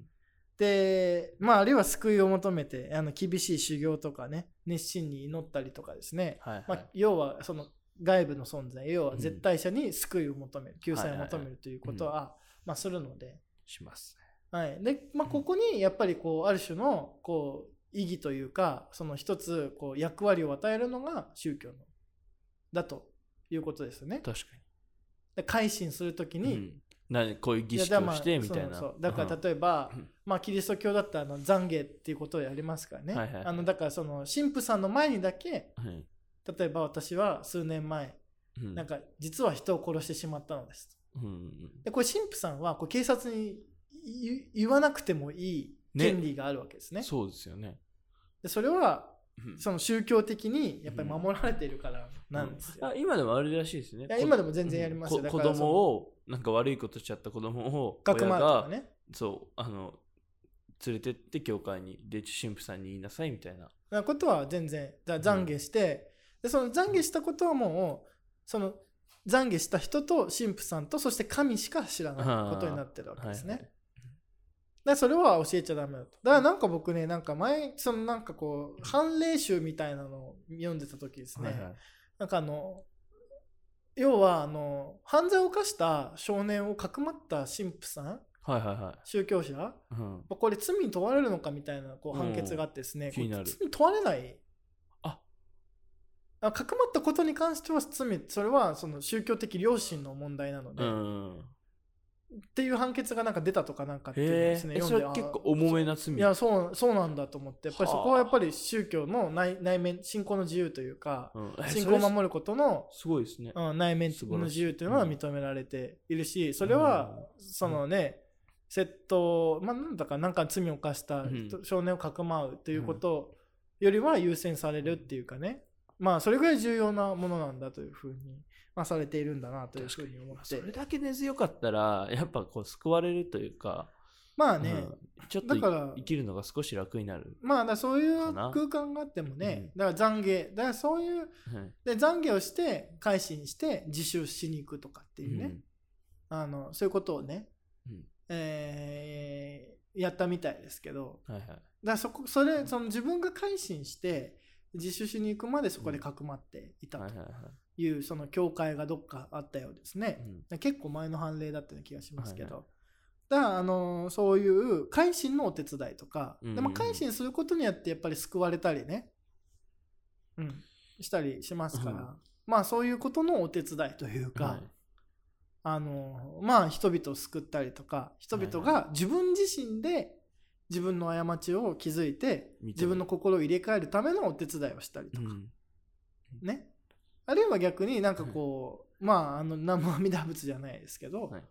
Speaker 2: で、まあ、あるいは救いを求めてあの厳しい修行とかね熱心に祈ったりとかですね、
Speaker 1: はいはい。
Speaker 2: まあ、要はその外部の存在。要は絶対者に救いを求める、救済を求めるということは、まあ、するので,、
Speaker 1: します。
Speaker 2: はい。でまあ、ここにやっぱりこうある種のこう意義というかその一つこう役割を与えるのが宗教のだということですよね。
Speaker 1: 確か
Speaker 2: で改心するとき
Speaker 1: に。
Speaker 2: に、
Speaker 1: うん。なこういう儀式をしてみたいな。
Speaker 2: そうそうだから
Speaker 1: うん。
Speaker 2: 例えば、
Speaker 1: うん。
Speaker 2: まあ、キリスト教だったらあの懺悔っていうことをやりますからね、
Speaker 1: はいはいはい。
Speaker 2: あのだからその神父さんの前にだけ
Speaker 1: はい。
Speaker 2: 例えば私は数年前
Speaker 1: うん。
Speaker 2: なんか実は人を殺してしまったのです
Speaker 1: うんうん
Speaker 2: でこれ神父さんはこう警察に言言わなくてもいい権利があるわけですね。
Speaker 1: そうですよね。
Speaker 2: でそれは
Speaker 1: うん。
Speaker 2: その宗教的にやっぱり守られているからなんですよ、
Speaker 1: あ今でもあるらしいですね。
Speaker 2: 今でも全然やりますよ。
Speaker 1: こ
Speaker 2: だから
Speaker 1: 子供を、なんか悪いことしちゃった子供を、親が、
Speaker 2: ね。
Speaker 1: そう、あの、連れてって教会に、で、神父さんに言いなさいみたいな。
Speaker 2: なことは全然だ懺悔して、でその懺悔したことはもうその懺悔した人と神父さんとそして神しか知らないことになってるわけですね。
Speaker 1: はいはい
Speaker 2: でそれは教えちゃダメだと。だからなんか僕ね、なんか前、そのなんかこう、判例集みたいなのを読んでた時ですね、
Speaker 1: はいはい
Speaker 2: なんかあの、要はあの、犯罪を犯した少年をかくまった神父さん、
Speaker 1: はいはいは
Speaker 2: 宗教者、
Speaker 1: い。うん。
Speaker 2: これ罪に問われるのかみたいなこう
Speaker 1: うん
Speaker 2: 判決があってですね、
Speaker 1: 気になる
Speaker 2: これ罪に問われない。かくまったことに関しては罪、それはその宗教的良心の問題なので、
Speaker 1: うん。
Speaker 2: っていう判決がなんか出たとかなんかっていうですね、
Speaker 1: え。そ
Speaker 2: 読んで
Speaker 1: れ結構重めな罪？
Speaker 2: いやそうそうなんだと思ってやっぱりそこは
Speaker 1: はあ
Speaker 2: やっぱり宗教の内内面信仰の自由というか
Speaker 1: うん、え
Speaker 2: 信仰を守ることの、
Speaker 1: すごいですね。
Speaker 2: うん、内面の自由というのは認められているしそれはそのね窃盗まあなんだかなんか罪を犯した少年をかくまうということよりは優先されるっていうかねまあそれぐらい重要なものなんだというふうに、まあ、されているんだなというふうに思って。
Speaker 1: それだけ根強かったら、やっぱこう救われるというか、
Speaker 2: まあね、
Speaker 1: うんちょっとい
Speaker 2: だから
Speaker 1: 生きるのが少し楽になる。
Speaker 2: まあだそういう空間があってもね、
Speaker 1: うん。
Speaker 2: だから懺悔。だからそういう
Speaker 1: はい。
Speaker 2: で懺悔をして改心して自首しに行くとかっていうね、
Speaker 1: うん。
Speaker 2: あのそういうことをね、
Speaker 1: うん。
Speaker 2: えーやったみたいですけど。
Speaker 1: はいはい。
Speaker 2: だからそこそれその自分が改心して自首しに行くまでそこでかくまっていたと
Speaker 1: はいはいはい。
Speaker 2: いうその教会がどっかあったようですね、
Speaker 1: うん。
Speaker 2: 結構前の判例だったような気がしますけど、
Speaker 1: はい
Speaker 2: だからあのそういう改心のお手伝いとか、でも改心することによってやっぱり救われたりね、うん、したりしますから、
Speaker 1: うん。
Speaker 2: まあそういうことのお手伝いというか、
Speaker 1: はい。
Speaker 2: あのまあ人々を救ったりとか人々
Speaker 1: はい
Speaker 2: が自分自身で自分の過ちを気づいて自分の心を入れ替えるためのお手伝いをしたりとか、
Speaker 1: うん。
Speaker 2: ね。あるいは逆になんかこう、まああの南無阿弥陀仏じゃないですけど、
Speaker 1: はい。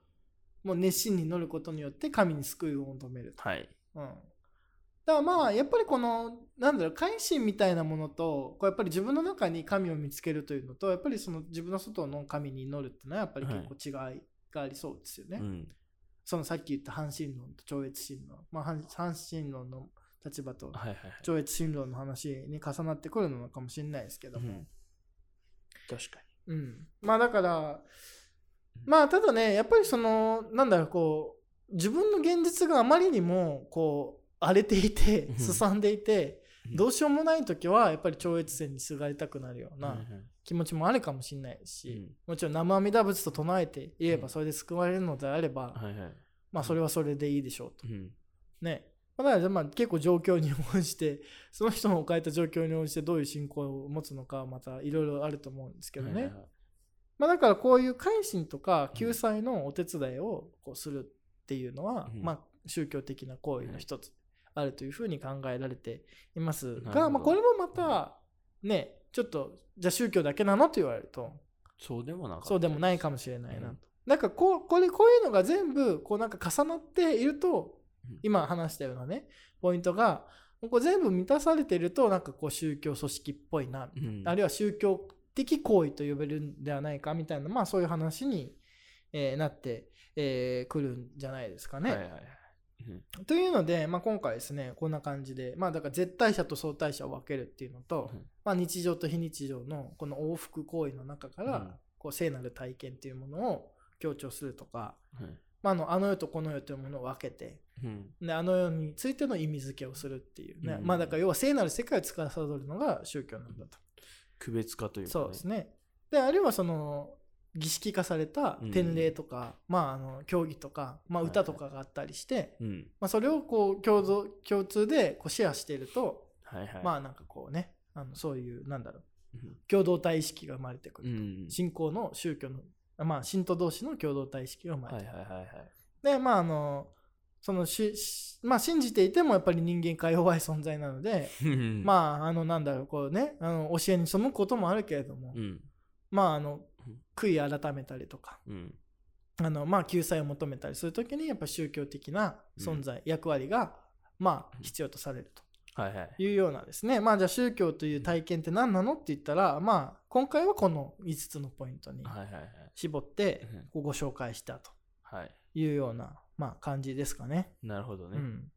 Speaker 2: もう熱心に乗ることによって神に救いを求めると、
Speaker 1: はい。
Speaker 2: うん、だからまあやっぱりこのなんだろう改心みたいなものとこうやっぱり自分の中に神を見つけるというのとやっぱりその自分の外の神に祈るっていうのはやっぱり結構違いがありそうですよね、
Speaker 1: うん
Speaker 2: そのさっき言った半神論と超越神論、まあ、半半神論の立場と。超越神論の話に重なってくるのかもしれないですけども、
Speaker 1: うん。確か
Speaker 2: うん、まあだからまあただねやっぱりそのなんだろうこう自分の現実があまりにもこう荒れていて
Speaker 1: うん。
Speaker 2: すさんでいて
Speaker 1: うん。
Speaker 2: どうしようもない時はやっぱり超越線にすがりたくなるよう
Speaker 1: に。
Speaker 2: な気持ちもあるかもしれないし、
Speaker 1: うん。
Speaker 2: もちろん生阿弥陀仏と唱えていれ
Speaker 1: うん。
Speaker 2: ばそれで救われるのであれば、
Speaker 1: はいはい。
Speaker 2: まあそれはそれでいいでしょうと。
Speaker 1: うん。
Speaker 2: ね。まあだからまあ結構状況に応じて その人の置かれた状況に応じてどういう信仰を持つのかはまたいろいろあると思うんですけどね。
Speaker 1: はいはいはい。
Speaker 2: まあ、だからこういう改心とか救済のお手伝いをこうするっていうのは、
Speaker 1: うん。
Speaker 2: まあ、宗教的な行為の一つあるというふうに考えられていますが、
Speaker 1: ど。
Speaker 2: まあ、これもまたねちょっとじゃあ宗教だけなの？と言われると。
Speaker 1: そうでもな
Speaker 2: そうでもないかもしれないな
Speaker 1: うん。
Speaker 2: と。だからこうこれこういうのが全部こうなんか重なっていると
Speaker 1: うん。
Speaker 2: 今話したようなねポイントがこう全部満たされているとなんかこう宗教組織っぽいな
Speaker 1: うん。
Speaker 2: あるいは宗教的行為と呼べるんではないかみたいな、まあそういう話に、えーなってく、えーくるんじゃないですかね。
Speaker 1: はいはいはいうん。
Speaker 2: というので、まあ、今回ですね、こんな感じで、まあだから絶対者と相対者を分けるっていうのと、
Speaker 1: うん。
Speaker 2: まあ、日常と非日常のこの往復行為の中から、
Speaker 1: うん。
Speaker 2: こう聖なる体験っていうものを強調するとか、
Speaker 1: はい
Speaker 2: まあ、あのあの世とこの世というものを分けて、
Speaker 1: うん。
Speaker 2: であの世についての意味付けをするっていうね、
Speaker 1: うん。
Speaker 2: まあだから要は聖なる世界を司るのが宗教なんだと。
Speaker 1: 区別化というか
Speaker 2: そうですね。で、あるいはその、儀式化された
Speaker 1: うん。
Speaker 2: 典礼とか、まあ、あの、競技とか、まあ、
Speaker 1: はい
Speaker 2: 歌とかがあったりして、
Speaker 1: うん。
Speaker 2: まあ、それをこう、共同、共通でこうシェアしていると、
Speaker 1: はいはい。
Speaker 2: まあ、なんかこうね、あのそういう、なんだろう、
Speaker 1: うん。
Speaker 2: 共同体意識が生まれてく
Speaker 1: う
Speaker 2: る。
Speaker 1: ん
Speaker 2: 信仰の宗教の、まあ、信徒同士の共同体意識が生まれてくる。
Speaker 1: はいはいはいはい。
Speaker 2: で、まあ、あの、そのし、しまあ、信じていてもやっぱり人間か弱い存在なので、
Speaker 1: うん。
Speaker 2: まあ、あの、なんだろう、こうね、あの教えに背くこともあるけれども、
Speaker 1: うん。
Speaker 2: まあ、あの
Speaker 1: うん、
Speaker 2: 悔い改めたりとか、
Speaker 1: うん。
Speaker 2: あの、まあ、救済を求めたりするときに、やっぱ宗教的な存在、役割が、まあ、必要とされると。いうようなですね。まあ、じゃあ宗教という体験って何なのって言ったら、まあ、今回はこの5つのポイントに絞ってご紹介したと。
Speaker 1: はい。
Speaker 2: いうような、まあ、感じですかね。
Speaker 1: なるほどね。
Speaker 2: うん。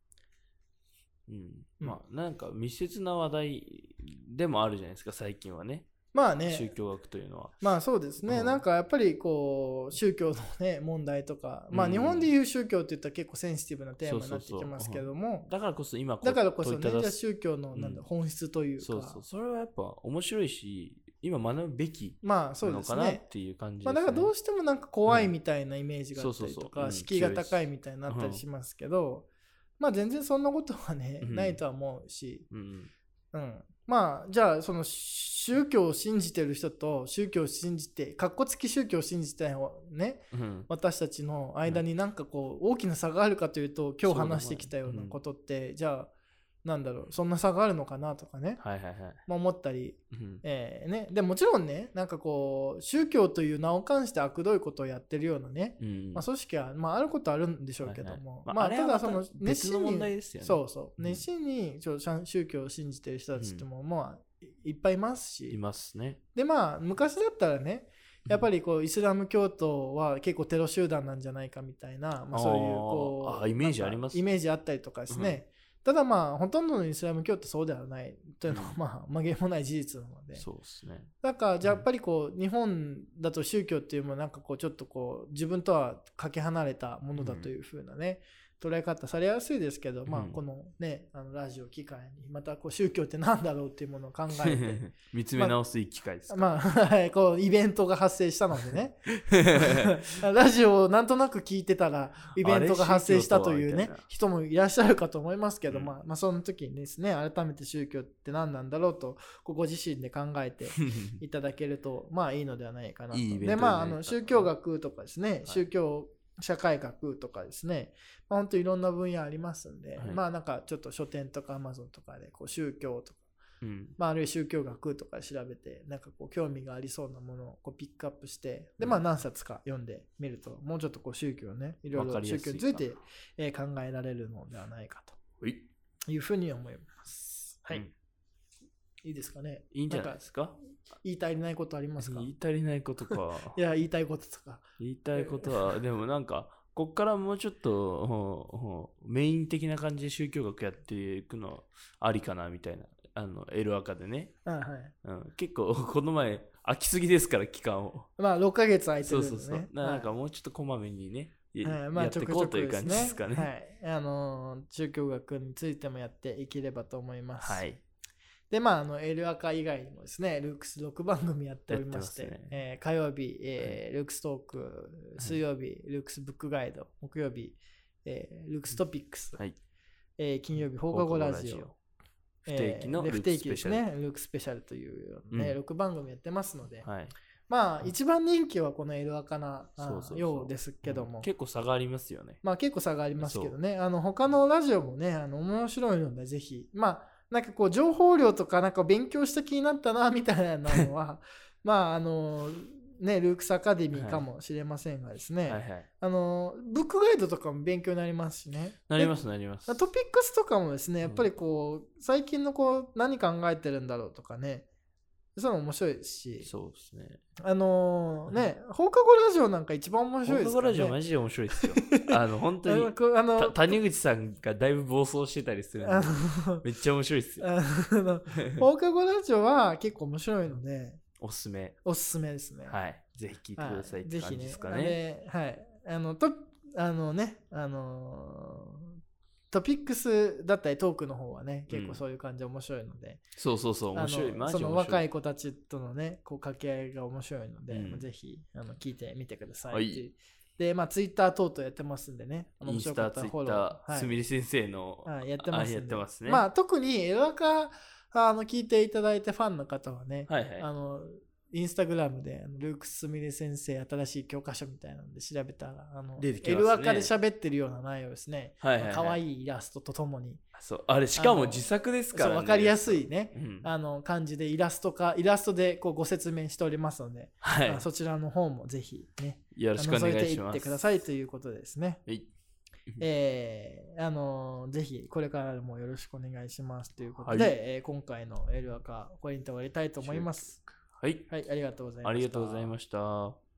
Speaker 1: うん。まあなんか密接な話題でもあるじゃないですか最近はね
Speaker 2: まあね。
Speaker 1: 宗教学というのは。
Speaker 2: まあそうですね、
Speaker 1: うん。
Speaker 2: なんかやっぱりこう宗教のね問題とか、まあ
Speaker 1: うん。
Speaker 2: 日本でいう宗教って言ったら結構センシティブなテーマになってきますけども、
Speaker 1: だからこそ今こう
Speaker 2: だからこそね、じゃ宗教のなんだ
Speaker 1: うん。
Speaker 2: 本質というか、
Speaker 1: そうそう、それはやっぱ面白いし、今学ぶべきなの。かなっていう感じで。
Speaker 2: まあだからどうしてもなんか怖いみたいなイメージがあったりとか、敷居が高いみたいになったりしますけど、まあ全然そんなことはね、
Speaker 1: うん。
Speaker 2: ないとは思うし、
Speaker 1: うん
Speaker 2: う。ん、まあじゃあその宗教を信じてる人と宗教を信じてかっこつき宗教を信じてないね
Speaker 1: うん。
Speaker 2: 私たちの間になんかこう大きな差があるかというと今日話してきたようなことってじゃあなんだろうそんな差があるのかなとかね、
Speaker 1: はいはいはい。
Speaker 2: まあ、思ったり、
Speaker 1: うん。
Speaker 2: えーね、でもちろんねなんかこう宗教という名を冠して悪どいことをやってるようなね、
Speaker 1: うん
Speaker 2: まあ、組織は、まあ、あることはあるんでしょうけども、
Speaker 1: はいはいまあた
Speaker 2: ただその熱心に
Speaker 1: ね。
Speaker 2: そうそう。
Speaker 1: うん。
Speaker 2: 熱心に宗教を信じてる人たちってもまあいっぱいいますし。
Speaker 1: いますね。
Speaker 2: でまあ昔だったらねやっぱりこうイスラム教徒は結構テロ集団なんじゃないかみたいな、まあ、そういうこう
Speaker 1: イメージあります。
Speaker 2: イメージあったりとかですね、ただまあほとんどのイスラム教ってそうではないというのは
Speaker 1: うん
Speaker 2: まあ曲げもない事実なので
Speaker 1: そうですね。
Speaker 2: だからじゃあやっぱりこう日本だと宗教っていうのもなんかこうちょっとこう自分とはかけ離れたものだというふうなね、捉え方されやすいですけど、まあ
Speaker 1: うん
Speaker 2: このねあのラジオ機会にまたこう宗教って何だろうっていうものを考えて
Speaker 1: 見つめ直すいい機会ですか。
Speaker 2: まあ、はい こう、イベントが発生したのでね。ラジオをなんとなく聞いてたら、イベントが発生したというね人もいらっしゃるかと思いますけど、
Speaker 1: うん
Speaker 2: まあ、まあ、その時にですね、改めて宗教って何なんだろうと、ご自身で考えていただけると、まあいいのではないかなと。で、まあ、あの、宗教学とかですね、
Speaker 1: い
Speaker 2: 宗教社会学とかですね、まあ、本当いろんな分野ありますんで、
Speaker 1: はい。
Speaker 2: まあなんかちょっと書店とかアマゾンとかで、こう宗教とか、
Speaker 1: うん。
Speaker 2: まあ、あるいは宗教学とかで調べて、なんかこう興味がありそうなものをこうピックアップして、で、
Speaker 1: うん。
Speaker 2: まあ何冊か読んでみると、もうちょっとこう宗教ね、いろいろ宗教について、えー考えられるのではないか
Speaker 1: はい。
Speaker 2: というふうに思います。はい。
Speaker 1: うん。
Speaker 2: いいですかね。
Speaker 1: いいんじゃない
Speaker 2: か
Speaker 1: ですか？
Speaker 2: 言い足りないことありますか？
Speaker 1: 言い足りないことか。
Speaker 2: いや、言いたいこととか。
Speaker 1: 言いたいことは、でもなんか、こっからもうちょっとメイン的な感じで宗教学やっていくのありかなみたいな。あの、エルアカでね。
Speaker 2: はいはい。
Speaker 1: うん、結構、この前、空きすぎですから、期間を。
Speaker 2: まあ、6ヶ月空いて
Speaker 1: そう
Speaker 2: るんでね。
Speaker 1: そうそう。ななんかもうちょっとこまめにね、や
Speaker 2: はいまあ、
Speaker 1: やっていこうという感じですかね。
Speaker 2: はい。あのー、宗教学についてもやっていければと思います。
Speaker 1: はい。
Speaker 2: で、まあ、あの、エルアカ以外にもですね、ルークス6番組やっておりまして、
Speaker 1: ね
Speaker 2: えー火曜日、えールークストーク、水曜日、ルークスブックガイド、木曜日、えールークストピックス、
Speaker 1: はい。
Speaker 2: えー金曜日、放課後ラジオ。
Speaker 1: 不定期のルークスペシャル。
Speaker 2: ね、ルークスペシャルという、ね
Speaker 1: うん
Speaker 2: 6番組やってますので、
Speaker 1: はい。
Speaker 2: まあ、一番人気はこのエルアカなようですけども、
Speaker 1: うん結構差がありますよね。
Speaker 2: まあ結構差がありますけどね、あの他のラジオもね、あの面白いので、ぜひ、まあ、なんかこう、情報量とか、なんか勉強した気になったな、みたいなのは、まあ、あの、ね、ルークスアカデミーかもしれませんがですね、
Speaker 1: はいはい。
Speaker 2: あの、ブックガイドとかも勉強になりますしね。
Speaker 1: なります、なります
Speaker 2: で。トピックスとかもですね、やっぱりこう、最近のこう、何考えてるんだろうとかね、そういうの面白いし、
Speaker 1: そうですね。
Speaker 2: あのね、放課後ラジオなんか一番面白いですね。
Speaker 1: 放課後ラジオマジで面白いですよ。あの、本当に。
Speaker 2: あの
Speaker 1: た谷口さんがだいぶ暴走してたりするんでめっちゃ面白いですよ。
Speaker 2: 放課後ラジオは結構面白いので、
Speaker 1: おすすめ。
Speaker 2: おすすめですね。
Speaker 1: はい。ぜひ聞いてくださいって
Speaker 2: ぜひね
Speaker 1: 感じですかね。
Speaker 2: ではい。あの、と、あのね、あのートピックスだったりトークの方はね、結構そういう感じで面白いので、
Speaker 1: そうそうそう、面白い。マジ面白い。
Speaker 2: 若い子たちとのね、こう掛け合いが面白いので、
Speaker 1: うん
Speaker 2: ぜひあの聞いてみてください
Speaker 1: はい。
Speaker 2: で、まあ、ツイッター等々やってますんでね、あの
Speaker 1: インスタ、ツイッ
Speaker 2: フォロ
Speaker 1: ター、
Speaker 2: はい
Speaker 1: すみれ先生の、
Speaker 2: はい、やってます
Speaker 1: やってますね。
Speaker 2: まあ、特にエロアカあの聞いていただいてファンの方はね、
Speaker 1: はいはい。
Speaker 2: あのインスタグラムでルークス・スミレ先生新しい教科書みたいなので調べたらあの、
Speaker 1: 出てきますね
Speaker 2: L アカで喋ってるような内容ですね。
Speaker 1: はいはいはい
Speaker 2: 可愛いイラストとともに、
Speaker 1: そうあれ、しかも自作ですからね。
Speaker 2: 分かりやすいね、
Speaker 1: うん
Speaker 2: あの感じでイラストかイラストでこうご説明しておりますので、
Speaker 1: はい
Speaker 2: あ。そちらの方もぜひね、
Speaker 1: よろしくお願
Speaker 2: 覗いて
Speaker 1: いします。
Speaker 2: いってくださいということでですね。
Speaker 1: はい
Speaker 2: えーあのぜひこれからもよろしくお願いしますということで、
Speaker 1: はい
Speaker 2: えー今回のエルアカこれにて終わりたいと思います。
Speaker 1: はい。
Speaker 2: はい、ありがとうございました。
Speaker 1: ありがとうございました。